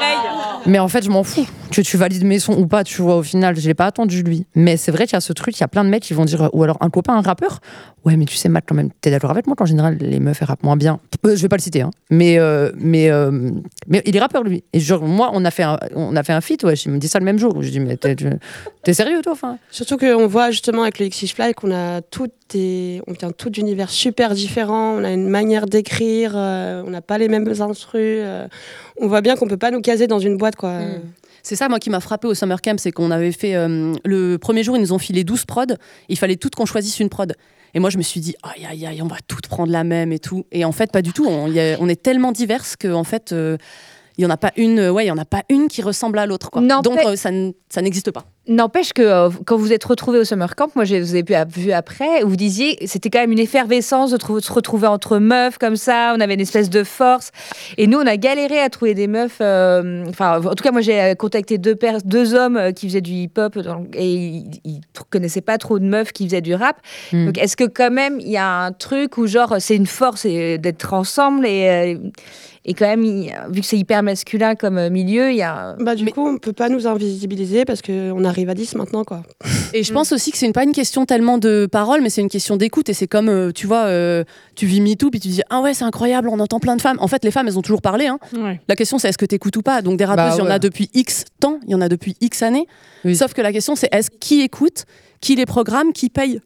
Mais en fait, je m'en fous que tu valides mes sons ou pas, tu vois. Au final, je l'ai pas attendu lui. Mais c'est vrai qu'il y a ce truc, il y a plein de mecs qui vont dire, ou alors un copain, un rappeur. Ouais, mais tu sais, Matt, quand même, t'es d'accord avec moi qu'en général, les meufs, elles rappent moins bien. Euh, je vais pas le citer, hein. Mais, euh, mais, euh, mais il est rappeur lui. Et genre, moi, on a fait un, on a fait un feat, ouais. Il me dit ça le même jour. Je dis, mais t'es, sérieux, toi, enfin? Surtout qu'on voit justement avec le X Fly qu'on a toutes des, on tout d'univers super différents, on a une manière d'écrire, euh, on n'a pas les mêmes instrus. On voit bien qu'on peut pas nous caser dans une boîte quoi. C'est ça, moi, qui m'a frappé au Summer Camp, c'est qu'on avait fait. euh, le premier jour, ils nous ont filé 12 prods. Il fallait toutes qu'on choisisse une prod. Et moi, je me suis dit, aïe, aïe, aïe, on va toutes prendre la même et tout. Et en fait, pas du tout. On, y a- on est tellement diverses qu'en fait, euh, il y en a pas une, ouais, il y en a pas une qui ressemble à l'autre. quoi. Non, Donc, euh, ça n'existe pas. N'empêche que euh, quand vous êtes retrouvés au summer camp, moi je vous ai vu, après, vous disiez c'était quand même une effervescence de se retrouver entre meufs comme ça, on avait une espèce de force. Et nous on a galéré à trouver des meufs. euh, Enfin, en tout cas moi j'ai euh, contacté deux, deux hommes qui faisaient du hip-hop et ils, ils connaissaient pas trop de meufs qui faisaient du rap. Hmm. Donc est-ce que quand même il y a un truc où genre c'est une force d'être ensemble et et quand même il- vu que c'est hyper masculin comme euh, milieu, il y a. Bah du coup on peut pas nous invisibiliser parce qu'on arrive à 10 maintenant quoi. Et je pense aussi que c'est une- pas une question tellement de parole, mais c'est une question d'écoute. Et c'est comme, euh, tu vois, euh, tu vis MeToo, puis tu dis Ah ouais, c'est incroyable, on entend plein de femmes. En fait, les femmes, elles ont toujours parlé. hein. Ouais. La question, c'est est-ce que tu écoutes ou pas? Donc, des rappeuses, Bah il y en a depuis X temps, il y en a depuis X années. Sauf que la question, c'est est-ce qui écoute, qui les programme, qui paye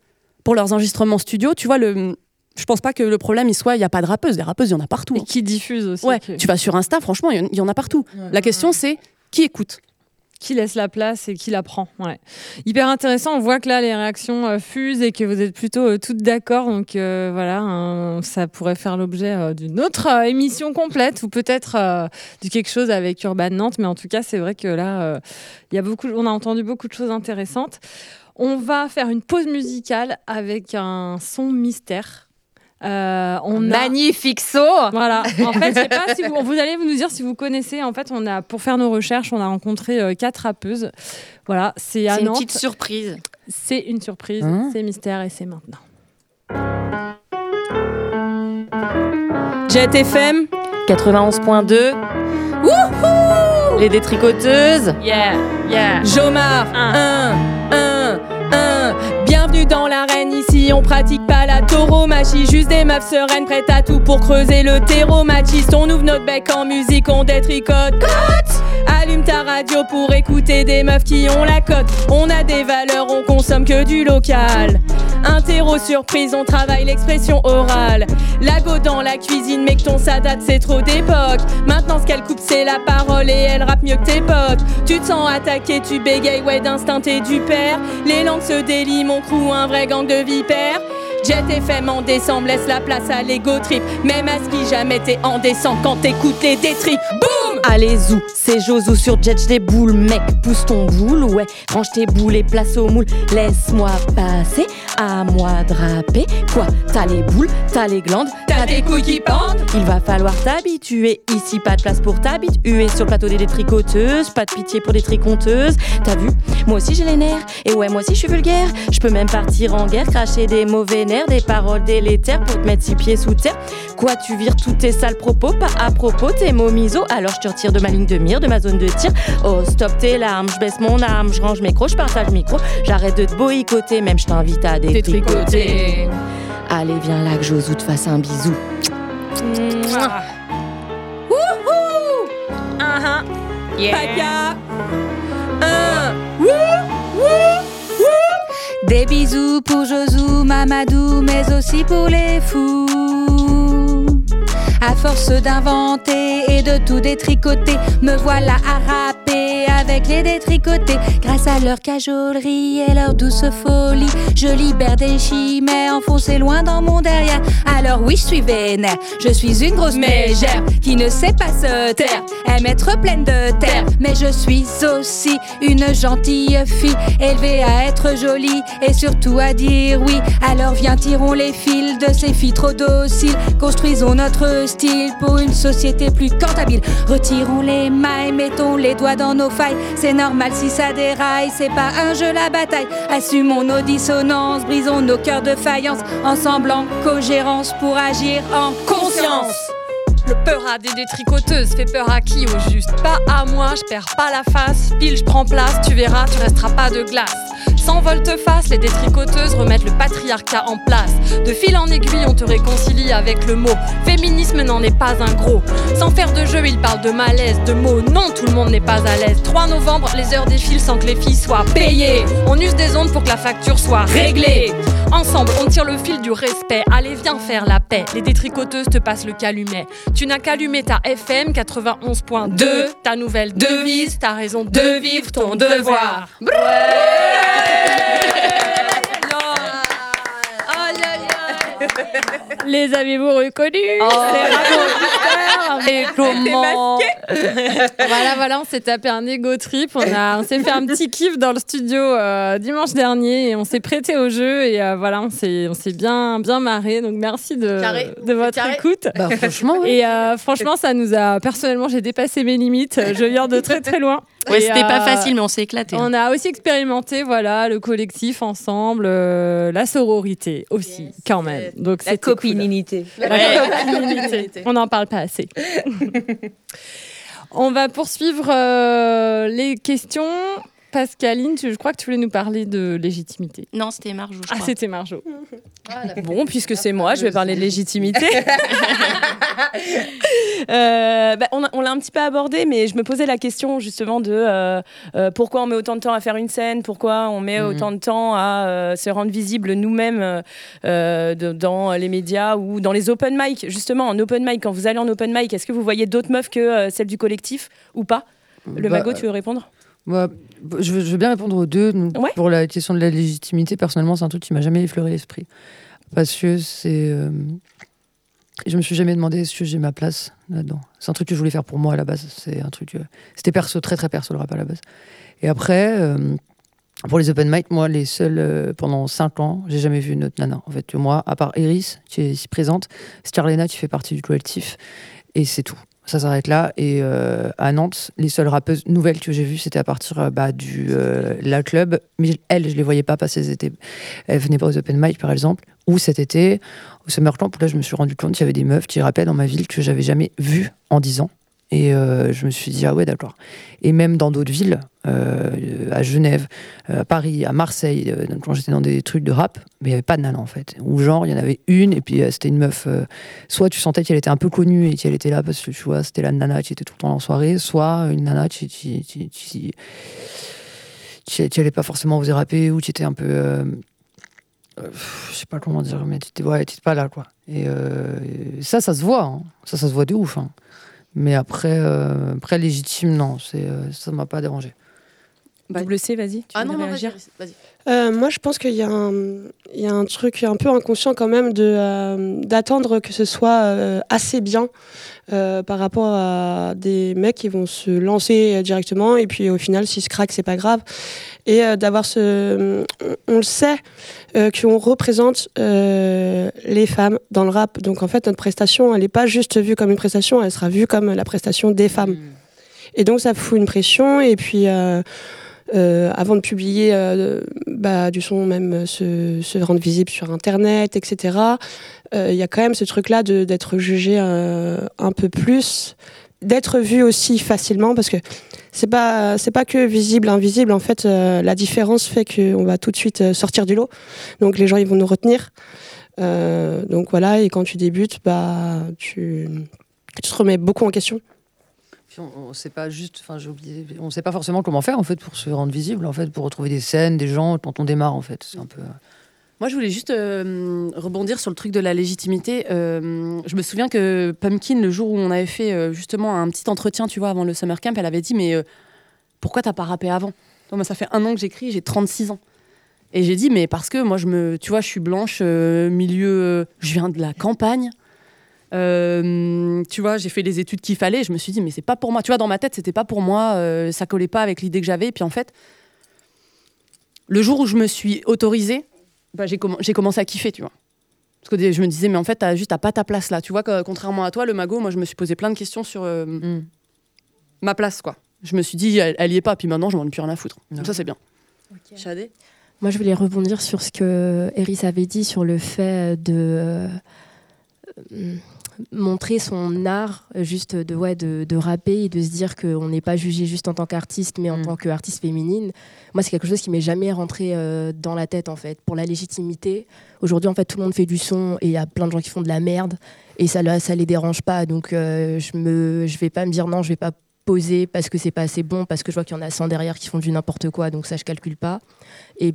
pour leurs enregistrements studio? Tu vois, le. Je pense pas que le problème il soit il y a pas de rappeuses, des rappeuses il y en a partout. hein. Qui diffuse aussi. Ouais, que- tu vas sur Insta, franchement, il y en- il y en a partout. La question c'est qui écoute? Qui laisse la place et qui la prend. Ouais. Hyper intéressant. On voit que là, les réactions euh, fusent et que vous êtes plutôt euh, toutes d'accord. Donc euh, voilà, un- ça pourrait faire l'objet d'une autre émission complète ou peut-être du quelque chose avec Urban Nantes. Mais en tout cas, c'est vrai que là, il y a beaucoup, on a entendu beaucoup de choses intéressantes. On va faire une pause musicale avec un son mystère. Euh, on a... Magnifique saut Voilà. En fait, je sais pas si vous, vous allez nous dire si vous connaissez. En fait, on a pour faire nos recherches, on a rencontré euh, quatre rappeuses. Voilà, c'est à C'est une Nantes. petite surprise. C'est une surprise, Hein c'est mystère et c'est maintenant. Jet FM 91.2. Wouhou Les détricoteuses. Yeah, yeah. Jomar, 1, 1, 1. Bienvenue dans l'arène, ici on pratique pas la tauromachie. Juste des meufs sereines prêtes à tout pour creuser le terreau machiste. On ouvre notre bec en musique, on détricote. Cote Allume ta radio pour écouter des meufs qui ont la cote. On a des valeurs, on consomme que du local. Interro surprise, on travaille l'expression orale. Lago dans la cuisine, mais que ton ça date, c'est trop d'époque. Maintenant, ce qu'elle coupe, c'est la parole et elle rappe mieux que tes potes. Tu te sens attaqué, tu bégayes, ouais, d'instinct et du père. Les langues se délient, mon crew, un vrai gang de vipères. Jet FM en décembre, laisse la place à l'ego trip. Même à ce qui jamais t'es en descend quand t'écoutes les détripes. Boum! Allez zou, c'est Jozo sur Jet, des boules, mec, pousse ton boule, ouais, range tes boules et place au moule, laisse-moi passer, à moi de rapper, quoi, t'as les boules, t'as les glandes, T'as des couilles qui pendent. Il va falloir t'habituer, ici pas de place pour t'habituer, sur le plateau des détricoteuses, pas de pitié pour des triconteuses, t'as vu, moi aussi j'ai les nerfs, et ouais, moi aussi je suis vulgaire, je peux même partir en guerre, cracher des mauvais nerfs, des paroles délétères pour te mettre six pieds sous terre, quoi, tu vires tous tes sales propos, pas à propos, tes mots miso, alors je te retire de ma ligne de mire, de ma zone de tir. Oh, stop tes larmes, je baisse mon arme, je range mes crocs, je partage le micro. J'arrête de te boycotter, même je t'invite à détricoter. Allez, viens là que Josou te fasse un bisou. Wouhou! Uh-huh. Paca! Un! Wouh! Wouh! Wouh! Des bisous pour Josou, Mamadou, mais aussi pour les fous. À force d'inventer et de tout détricoter, me voilà à rapper avec les détricotés. Grâce à leur cajolerie et leur douce folie, je libère des chimères enfoncées loin dans mon derrière. Alors oui, je suis vénère, je suis une grosse mégère qui ne sait pas se taire, aime être pleine de terre. Mais je suis aussi une gentille fille, élevée à être jolie et surtout à dire oui. Alors viens, tirons les fils de ces filles trop dociles, construisons notre pour une société plus cantabile. Retirons les mailles, mettons les doigts dans nos failles. C'est normal si ça déraille, c'est pas un jeu la bataille. Assumons nos dissonances, brisons nos cœurs de faïence, ensemble en cogérance pour agir en conscience. Le peur à des détricoteuses fait peur à qui au juste? Pas à moi, je perds pas la face. Pile, je prends place, tu verras, tu resteras pas de glace. Sans volte-face, les détricoteuses remettent le patriarcat en place. De fil en aiguille, on te réconcilie avec le mot. Féminisme n'en est pas un gros. Sans faire de jeu, il parle de malaise, de mots. Non, tout le monde n'est pas à l'aise. 3 novembre, les heures défilent sans que les filles soient payées. On use des ondes pour que la facture soit réglée. Ensemble, on tire le fil du respect. Allez, viens faire la paix. Les détricoteuses te passent le calumet. Tu n'as qu'allumé ta FM 91.2, ta nouvelle devise, ta raison de vivre ton devoir. Lol. Ay ay ay. Les avez-vous reconnus? Et comment Voilà, voilà, on s'est tapé un ego trip. On, a- on s'est fait un petit kiff dans le studio euh, dimanche dernier et on s'est prêté au jeu et euh, voilà, on s'est, on s'est bien, bien marré. Donc merci de, Carré. de votre Carré. écoute. Bah, franchement, oui. Et euh, franchement, ça nous a. Personnellement, j'ai dépassé mes limites. Je viens de très très loin. Ouais, Et, c'était pas facile, mais on s'est éclaté. On a aussi expérimenté, voilà, le collectif ensemble, euh, la sororité aussi, quand même. Donc La c'était La. On n'en parle pas assez. On va poursuivre euh, les questions. Pascaline, tu- je crois que tu voulais nous parler de légitimité. Non, c'était Marjo. je Ah, c'était Marjo. Bon, puisque c'est moi, je vais parler de légitimité. Euh, bah, on l'a un petit peu abordé, mais je me posais la question justement de euh, euh, pourquoi on met autant de temps à faire une scène, pourquoi on met Mhm. autant de temps à euh, se rendre visible nous-mêmes dans les médias ou dans les open mic? Justement, en open mic, quand vous allez en open mic, est-ce que vous voyez d'autres meufs que euh, celles du collectif ou pas? Le Bah, magot, tu veux répondre? Moi, je veux, je veux bien répondre aux deux. Donc, Pour la question de la légitimité, personnellement, c'est un truc qui m'a jamais effleuré l'esprit. Parce que c'est. euh, je me suis jamais demandé est-ce que j'ai ma place là-dedans. C'est un truc que je voulais faire pour moi à la base. C'est un truc. euh, C'était perso, très très perso le rap à la base. Et après, euh, pour les open mic, moi, les seuls. euh, pendant 5 ans, j'ai jamais vu une autre nana. En fait, moi, à part Iris, qui est ici présente, Starlena, qui fait partie du collectif. Et c'est tout. Ça s'arrête là. Et euh, à Nantes, les seules rappeuses nouvelles que j'ai vues, c'était à partir euh, bah, du euh, La Club. Mais elles, je les voyais pas qu'elles étaient... elles venaient pas aux open mic, par exemple. Ou cet été, au Summer Camp, là, je me suis rendu compte qu'il y avait des meufs qui rappellent dans ma ville que j'avais jamais vues en 10 ans. Et je me suis dit, ah ouais, d'accord. Et même dans d'autres villes, euh, à Genève, euh, à Paris, à Marseille, euh, quand j'étais dans des trucs de rap, mais il n'y avait pas de nana en fait. Ou genre, il y en avait une, et puis euh, c'était une meuf. soit tu sentais qu'elle était un peu connue et qu'elle était là parce que tu vois, c'était la nana qui était tout le temps en soirée, soit une nana qui. qui, qui, allait pas forcément oser rapper ou qui était un peu. je sais pas comment dire, mais tu étais, ouais, pas là quoi. Et, ça, ça se voit. hein. Ça, ça se voit de ouf. hein. Mais après, après légitime, non, c'est, ça m'a pas dérangé. Double C, vas-y. tu Ah non, vas-y, réagir vas-y. Euh, moi, je pense qu'il y, a un- il y a un truc un peu inconscient quand même de, euh, d'attendre que ce soit euh, assez bien euh, par rapport à des mecs qui vont se lancer directement et puis au final, s'ils se craquent, c'est pas grave. Et euh, d'avoir ce. On, on le sait euh, qu'on représente euh, les femmes dans le rap. Donc en fait, notre prestation, elle n'est pas juste vue comme une prestation, elle sera vue comme la prestation des femmes. Et donc ça fout une pression et puis. Euh, avant de publier euh, bah, du son, même euh, se, rendre visible sur Internet, etc. Il y a quand même ce truc-là d'être jugé un peu plus, d'être vu aussi facilement, parce que c'est pas c'est pas que visible, invisible. En fait, la différence fait qu'on va tout de suite sortir du lot. Donc les gens ils vont nous retenir. Donc voilà. Et quand tu débutes, bah tu te remets beaucoup en question. On, on sait pas juste, enfin j'ai oublié, on sait pas forcément comment faire en fait pour se rendre visible, en fait, pour retrouver des scènes, des gens quand on démarre en fait. C'est un peu. Moi, je voulais juste euh, rebondir sur le truc de la légitimité. Euh, je me souviens que Pumpkin, le jour où on avait fait euh, justement un petit entretien, tu vois, avant le summer camp, elle avait dit mais euh, pourquoi t'as pas rappé avant? Ça fait un an que j'écris, j'ai 36 ans. Et j'ai dit, mais parce que moi, je me, tu vois, je suis blanche, euh, milieu, je viens de la campagne. Euh, tu vois, j'ai fait les études qu'il fallait. Je me suis dit, mais c'est pas pour moi. Tu vois, dans ma tête, c'était pas pour moi. euh, ça collait pas avec l'idée que j'avais. Puis en fait, le jour où je me suis autorisée, bah, j'ai commen- j'ai commencé à kiffer, tu vois. Parce que je me disais, mais en fait, t'as juste t'as pas ta place là. Tu vois, que, contrairement à toi, le magot, moi, je me suis posé plein de questions sur euh, ma place, quoi. Je me suis dit, elle, elle y est pas. Puis maintenant, je m'en ai plus rien à foutre. Donc ça, c'est bien. Chadé? Moi, je voulais rebondir sur ce que Eris avait dit sur le fait de euh, montrer son art, euh, juste de, ouais, de, de rapper et de se dire qu'on n'est pas jugé juste en tant qu'artiste, mais en tant qu'artiste féminine. Moi, c'est quelque chose qui m'est jamais rentré euh, dans la tête, en fait. Pour la légitimité, aujourd'hui, en fait, tout le monde fait du son et il y a plein de gens qui font de la merde et ça, ne ça les dérange pas. Donc, euh, je ne je vais pas me dire non, je vais pas poser parce que c'est pas assez bon, parce que je vois qu'il y en a 100 derrière qui font du n'importe quoi, donc ça, je calcule pas. Et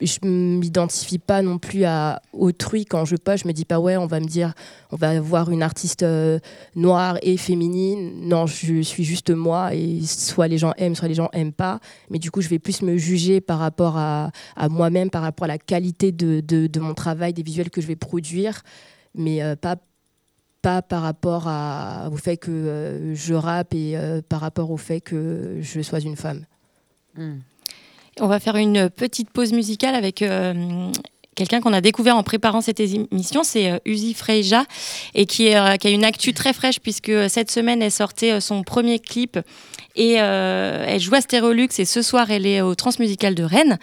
je m'identifie pas non plus à autrui quand je poste. Je me dis pas, ouais, on va me dire, on va voir une artiste euh, noire et féminine. Non, je suis juste moi et soit les gens aiment, soit les gens aiment pas. Mais du coup, je vais plus me juger par rapport à, moi-même, par rapport à la qualité de, mon travail, des visuels que je vais produire, mais euh, pas par rapport au fait que euh, je rappe et par rapport au fait que je sois une femme. On va faire une petite pause musicale avec euh, quelqu'un qu'on a découvert en préparant cette émission, c'est euh, Uzi Freja, et euh, qui a une actu très fraîche puisque cette semaine elle sortait son premier clip et elle joue à Stérolux et ce soir elle est au Transmusical de Rennes.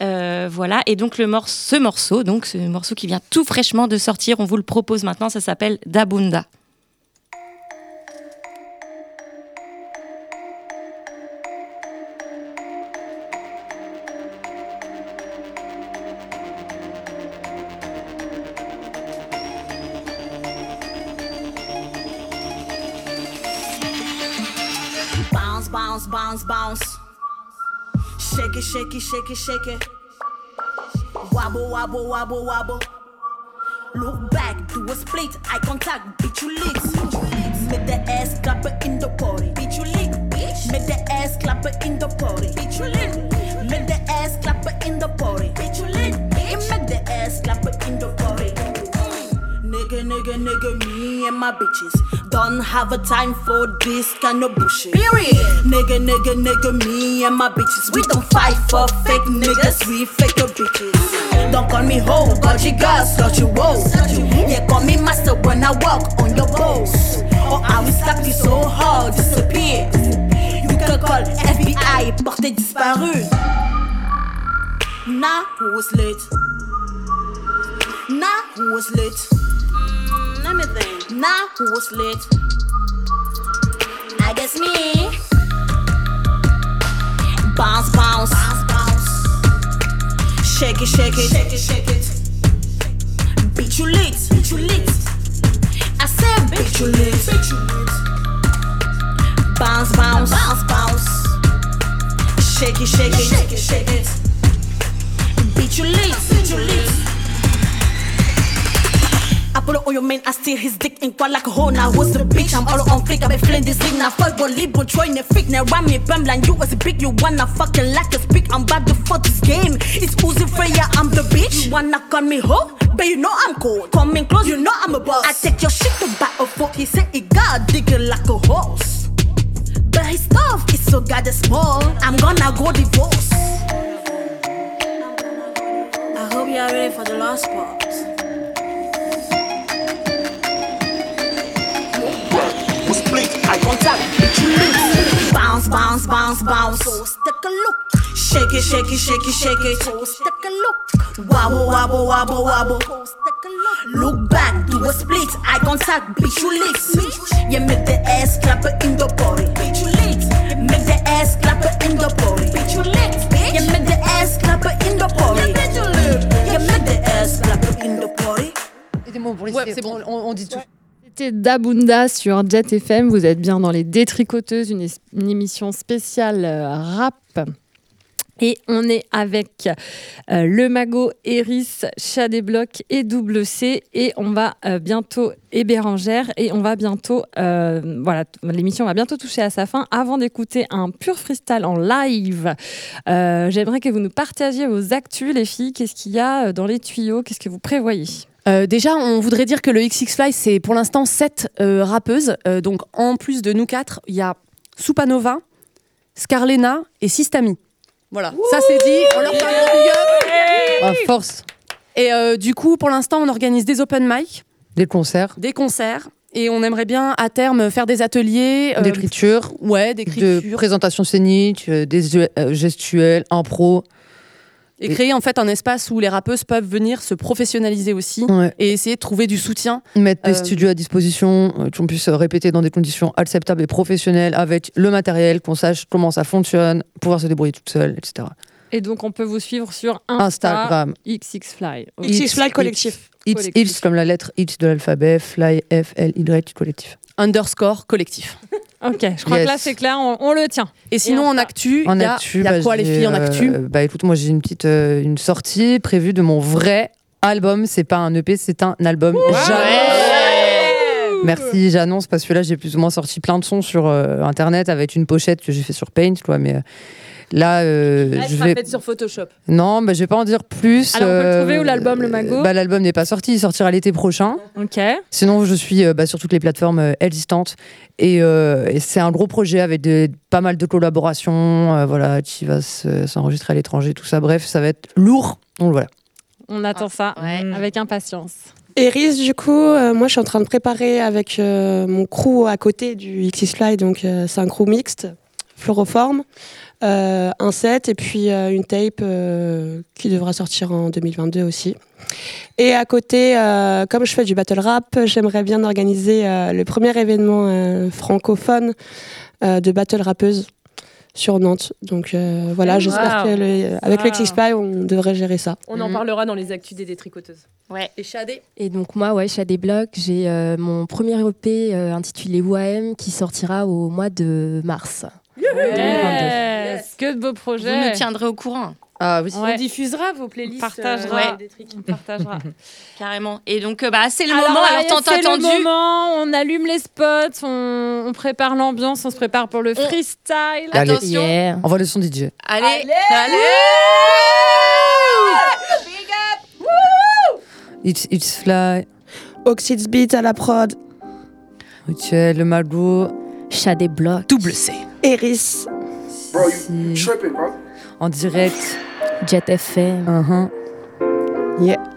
Voilà, et donc le ce morceau, donc ce morceau qui vient tout fraîchement de sortir, on vous le propose maintenant, ça s'appelle Dabunda. Shake it, shake it, shake it. Wobble, wobble, wobble, wobble. Look back, do a split, eye contact, bitch you licks. Make the ass clapper in the party, bitch you lick, bitch. Make the ass clapper in the party, bitch you lick. Make the ass clapper in the party, bitch you lick, bitch. Make the ass clapper in the party. Nigga, nigga, nigga, me and my bitches don't have a time for this kind of bullshit. Period. Nigga, nigga, nigga, me and my bitches. We don't fight for fake niggas, we fake the bitches. Don't call me hoe, got you girls, got you woe. Yeah, call me master when I walk on your balls. Or oh, I will slap you so hard, disappear. You can call FBI, portée disparue. Nah, who was late? Nah, who was late? Let me think. Who was late? I guess me. Bounce, bounce, bounce, bounce. Shake it, shake it, shake it, shake it. Beat you lit, beat you lit. I said beat you lit, beat you lit. Bounce, bounce, bounce, bounce. Shake it, shake it, shake it, shake it. Beat you lit, beat you lit. I put it on your man, I steal his dick and quite like a hoe. Now who's the bitch? I'm all on flick, I've been feeling this league. Now fuck what libo, Troy, ne freak. Now rhyme me, bam, like you was a big. You wanna fucking like a speak. I'm about to fuck this game. It's Uzi Freya, I'm the bitch. You wanna call me hoe? But you know I'm cold. Coming close, you know I'm a boss. I take your shit to buy a foot. He said he got digger like a horse. But his stuff is so goddamn small. I'm gonna go divorce. I hope you are ready for the last part. Eye contact, you. Bounce, bounce, bounce, bounce. So stick a look. Shake it, shake it, shake it, shake it. So stick a look. Wobble, wobble, wobble, wobble. So stick a look. Look back, do a split, eye contact, bitch you licks. You make the ass clap in the body, bitch you licks. Make the ass clap in the body, bitch you licks. You make the ass clap in the body, make the ass clap in the body. Ouais, c'est bon, on, on dit tout. C'était Dabunda sur Jet FM. Vous êtes bien dans les Détricoteuses, une, une émission spéciale euh, rap. Et on est avec euh, le magot Eris, Blocs et Double C. Et on va euh, bientôt, et Bérangère, et on va bientôt, voilà, l'émission va bientôt toucher à sa fin. Avant d'écouter un pur freestyle en live, j'aimerais que vous nous partagiez vos actus, les filles. Qu'est-ce qu'il y a dans les tuyaux? Qu'est-ce que vous prévoyez? Euh, déjà, on voudrait dire que le XX Fly, c'est pour l'instant sept euh, rappeuses. Euh, donc, en plus de nous quatre, il y a Supanova, Scarlena et Sistami. Voilà, ça c'est dit. On leur fait un gros big up. À force. Et euh, du coup, pour l'instant, on organise des open mic, Des concerts, des concerts. Et on aimerait bien, à terme, faire des ateliers. euh, d'écriture, Ouais, de d'écriture. présentation scénique, euh, des euh, gestuels, impro. Et créer en fait un espace où les rappeuses peuvent venir se professionnaliser aussi Ouais. et essayer de trouver du soutien. Mettre des Euh, studios à disposition, euh, qu'on puisse répéter dans des conditions acceptables et professionnelles avec le matériel, qu'on sache comment ça fonctionne, pouvoir se débrouiller toute seule, etc. Et donc, on peut vous suivre sur Insta, Instagram. XXFly. XXFly collectif. It's, Collectif. it's comme la lettre X de l'alphabet, Fly, F, L, Y, collectif. Underscore collectif. Ok, je crois Yes. que là, c'est clair, on, on le tient. Et sinon, en actu, il y a, actu, il y a bah, quoi les filles en euh, actu Bah écoute, moi j'ai une petite euh, une sortie prévue de mon vrai album. C'est pas un EP, c'est un album. J'annonce- Merci, j'annonce parce que là j'ai plus ou moins sorti plein de sons sur euh, internet avec une pochette que j'ai fait sur Paint, quoi. Mais euh, là, euh, je vais. faite sur Photoshop. Non, bah, je vais pas en dire plus. Alors, on peut le euh, trouver où l'album, le Mago bah, L'album n'est pas sorti, il sortira l'été prochain. Ok. Sinon, je suis euh, bah, sur toutes les plateformes euh, existantes. Et, euh, et c'est un gros projet avec de- pas mal de collaborations euh, voilà, qui va se- s'enregistrer à l'étranger, tout ça. Bref, ça va être lourd. Donc voilà. On attend ça avec impatience. Eris, du coup, euh, moi je suis en train de préparer avec euh, mon crew à côté du XXFly, donc euh, c'est un crew mixte, fluoroforme, euh, un set et puis euh, une tape euh, qui devra sortir en 2022 aussi. Et à côté, euh, comme je fais du battle rap, j'aimerais bien organiser euh, le premier événement euh, francophone euh, de battle rappeuse sur Nantes. Donc euh, voilà, Wow. j'espère que le- avec le Wow. XXFly, on devrait gérer ça. On en parlera dans les actus des détricoteuses. Ouais. Et Shadé Et donc moi, ouais, chez des blocs, j'ai euh, mon premier EP euh, intitulé WAM qui sortira au mois de mars. Yes. Que de beaux projets. Vous me tiendrez au courant. Ah oui. On diffusera vos playlists. On partagera. euh, Ouais. des trucs. On partagera. Carrément. Et donc, euh, bah, c'est le Alors moment, alors tant c'est attendu. le moment, on allume les spots, on, on prépare l'ambiance, on se prépare pour le freestyle. Allez. Attention. Yeah. On va le son DJ. Allez, allez, It's, it's Fly. Oxids Beat à la prod, Ok, le magot. Chat des blocs. Double C. Eris. Si. En direct. Jet FM. Mhm. Yeah.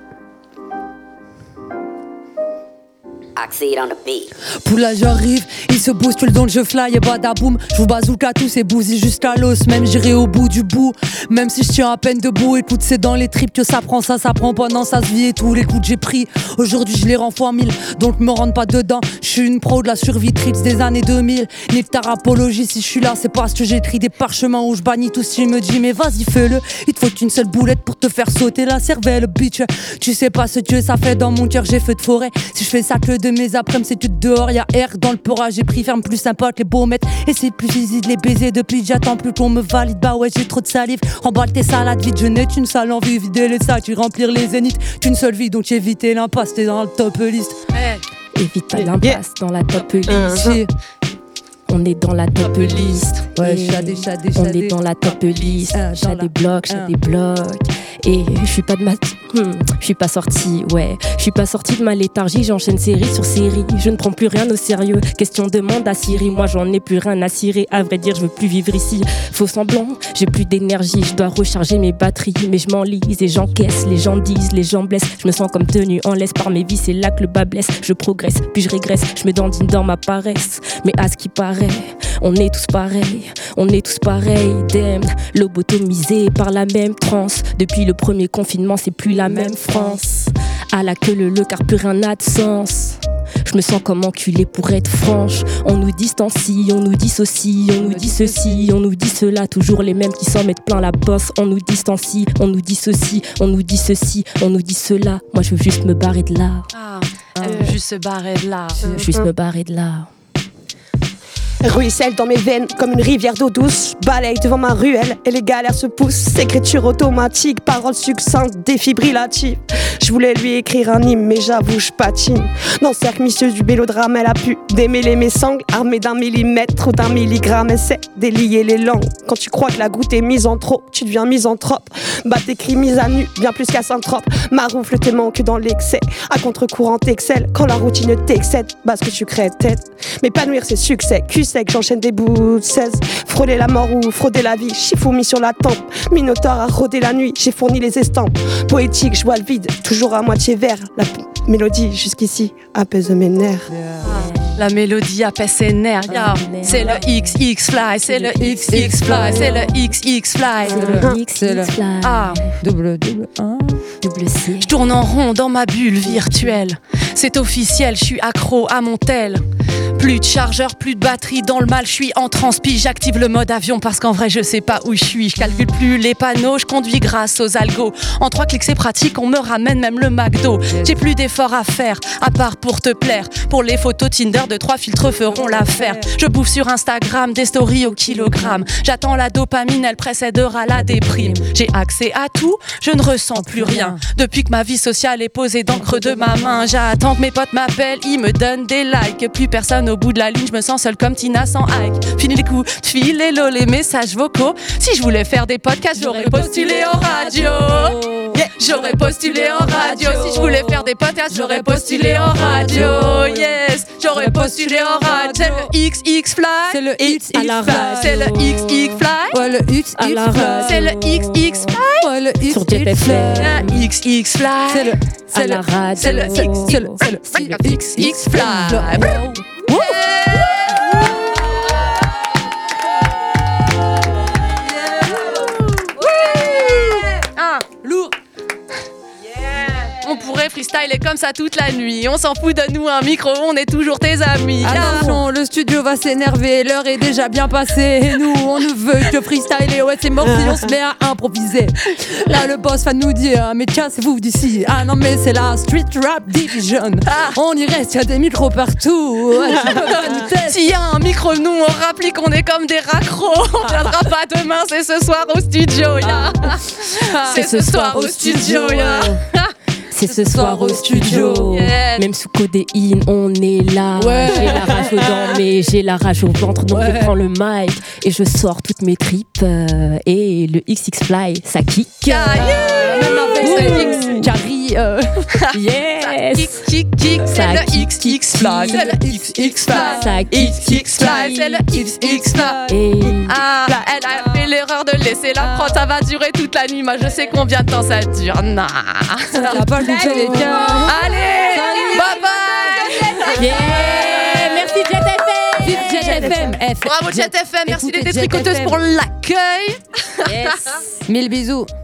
On the beat. Poula j'arrive, il se bouscule donc je fly et badaboum Je vous bazooka tous et bousille jusqu'à l'os. Même j'irai au bout du bout. Même si je tiens à peine debout Écoute c'est dans les tripes que ça prend ça Ça prend pendant ça se et tous les coups que j'ai pris Aujourd'hui je les rends fois mille. Donc me rentre pas dedans. Je suis une pro de la survie trips des années 2000 Ni de si je suis là C'est parce que j'écris des parchemins où je bannis tout qui me dit Mais vas-y fais-le. Il te faut qu'une seule boulette pour te faire sauter la cervelle bitch. Tu sais pas ce que ça fait dans mon cœur J'ai feu de forêt. Si je fais ça que de mes après c'est que dehors Y'a air dans le pora J'ai pris ferme plus sympa que les beaux mètres Et c'est plus easy de les baiser depuis J'attends plus qu'on me valide Bah ouais j'ai trop de salive Remballe tes salades vite Je n'ai qu'une sale envie Vider les sacs et remplir les zéniths Qu'une seule vie donc éviter l'impasse T'es dans le top list Évite pas l'impasse dans la top list. Si. On est dans la top list. Ouais, On est dans la top list. La- des blocs, Ah. des blocs. Et je suis pas de ma. Hmm, je suis pas sortie, ouais. Je suis pas sortie de ma léthargie. J'enchaîne série sur série. Je ne prends plus rien au sérieux. Question demande à Siri. Moi, j'en ai plus rien à cirer. À vrai dire, je veux plus vivre ici. Faux semblant, j'ai plus d'énergie. Je dois recharger mes batteries. Mais je m'enlise et j'encaisse. Les gens disent, les gens blessent. Je me sens comme tenue en laisse par mes vies. C'est là que le bas blesse. Je progresse, puis je régresse. Je me dandine dans ma paresse. Mais à ce qui paraît, on est tous pareils. On est tous pareils. Damn, lobotomisés par la même transe. Depuis le premier confinement, c'est plus la même France. À la queue le le car plus rien n'a de sens. Je me sens comme enculé pour être franche. On nous distancie, on nous dissocie, on nous dit ceci, on nous dit cela. Toujours les mêmes qui s'en mettent plein la bosse. On nous distancie, on nous dissocie, on nous dit ceci, on nous dit cela. Moi je veux juste me barrer de là. Ah, elle veut juste se barrer de là. Je veux juste me barrer de là. Ruisselle dans mes veines comme une rivière d'eau douce. Balaye devant ma ruelle et les galères se poussent. Écriture automatique, paroles succinctes, défibrillatives. Je voulais lui écrire un hymne, mais j'avoue, je patine. Dans le cercle mystérieux du mélodrame, elle a pu démêler mes sangles. Armée d'un millimètre ou d'un milligramme, essaie délier les langues. Quand tu crois que la goutte est mise en trop, tu deviens misanthrope. Bah t'écris mise à nu, bien plus qu'à synthrope. Ma roufle te manque dans l'excès. À contre-courant t'excelles. Quand la routine t'excède, bah ce que tu crées tête. M'épanouir c'est succès, sec, j'enchaîne des bouts de 16. Frôler la mort ou frauder la vie, mis sur la tempe. Minotaure a rôdé la nuit, j'ai fourni les estampes. Poétique, je vois le vide, toujours à moitié vert. La mélodie jusqu'ici apaise mes nerfs. La mélodie apaise ses nerfs. C'est le XX Fly, c'est le XX Fly, c'est le XX Fly. C'est le Ah. double, double, un. Double C. Je tourne en rond dans ma bulle virtuelle. C'est officiel, je suis accro à mon tel. Plus de chargeur, plus de batterie dans le mal, je suis en transpi, j'active le mode avion parce qu'en vrai je sais pas où je suis. Je calcule plus les panneaux, je conduis grâce aux algos. En trois clics c'est pratique, on me ramène même le McDo. J'ai plus d'efforts à faire, à part pour te plaire. Pour les photos Tinder de trois filtres feront l'affaire. Je bouffe sur Instagram des stories au kilogramme. J'attends la dopamine, elle précédera la déprime. J'ai accès à tout, je ne ressens plus rien. Depuis que ma vie sociale est posée d'encre de ma main, j'attends que mes potes m'appellent, ils me donnent des likes. Plus personne au bout de la ligne, je me sens seule comme Tina sans Ike. Fini les coups de fil, hello, les messages vocaux. Si je voulais faire des podcasts, j'aurais postulé en radio. Yeah, J'aurais postulé en radio. Si je voulais faire des podcasts, j'aurais postulé en radio. Yes, j'aurais postulé en radio. C'est le XX Fly. C'est le X à la radio. C'est le XX Fly. Ouais, le X, à la Fly. C'est le XX Fly. Ouais, le X, Sur X. Le XX Fly. C'est le, c'est le, radio. C'est le X, c'est le, c'est le, c'est le XX Fly. Pourrait freestyler comme ça toute la nuit. On s'en fout de nous un micro, on est toujours tes amis. Attention, le studio va s'énerver, l'heure est déjà bien passée. Et nous, on ne veut que freestyler. Ouais, c'est mort si on se met à improviser. Là, le boss va nous dire, mais cassez-vous d'ici. Ah non, mais c'est la Street Rap Division. On y reste, y a des micros partout. S'il y a un micro, nous on rapplique, on est comme des raccros. On viendra pas demain, c'est ce soir au studio. ya. C'est ce soir au studio. ya. C'est ce soir au studio. Même sous codéine, on est là. Ouais. J'ai la rage aux dents, mais j'ai la rage au ventre. Donc Ouais. je prends le mic et je sors toutes mes tripes. euh, et le XX Fly, ça kick. Ah, yeah. Même Carrie, euh, Yes. Kick, kick, kick, c'est le XX Fly. C'est le XX Fly. Ça kick, XX Fly, c'est le XX Fly. Et Ah, elle a fait l'erreur de laisser la prod, ça va durer toute la nuit. Moi, je sais combien de temps ça dure. Nah. pas gars. Allez, bye bye. Yeah. Merci Jet FM. Vive Jet FM. F. Bravo Jet FM, merci les Jet détricoteuses pour l'accueil. Yes. Mille bisous.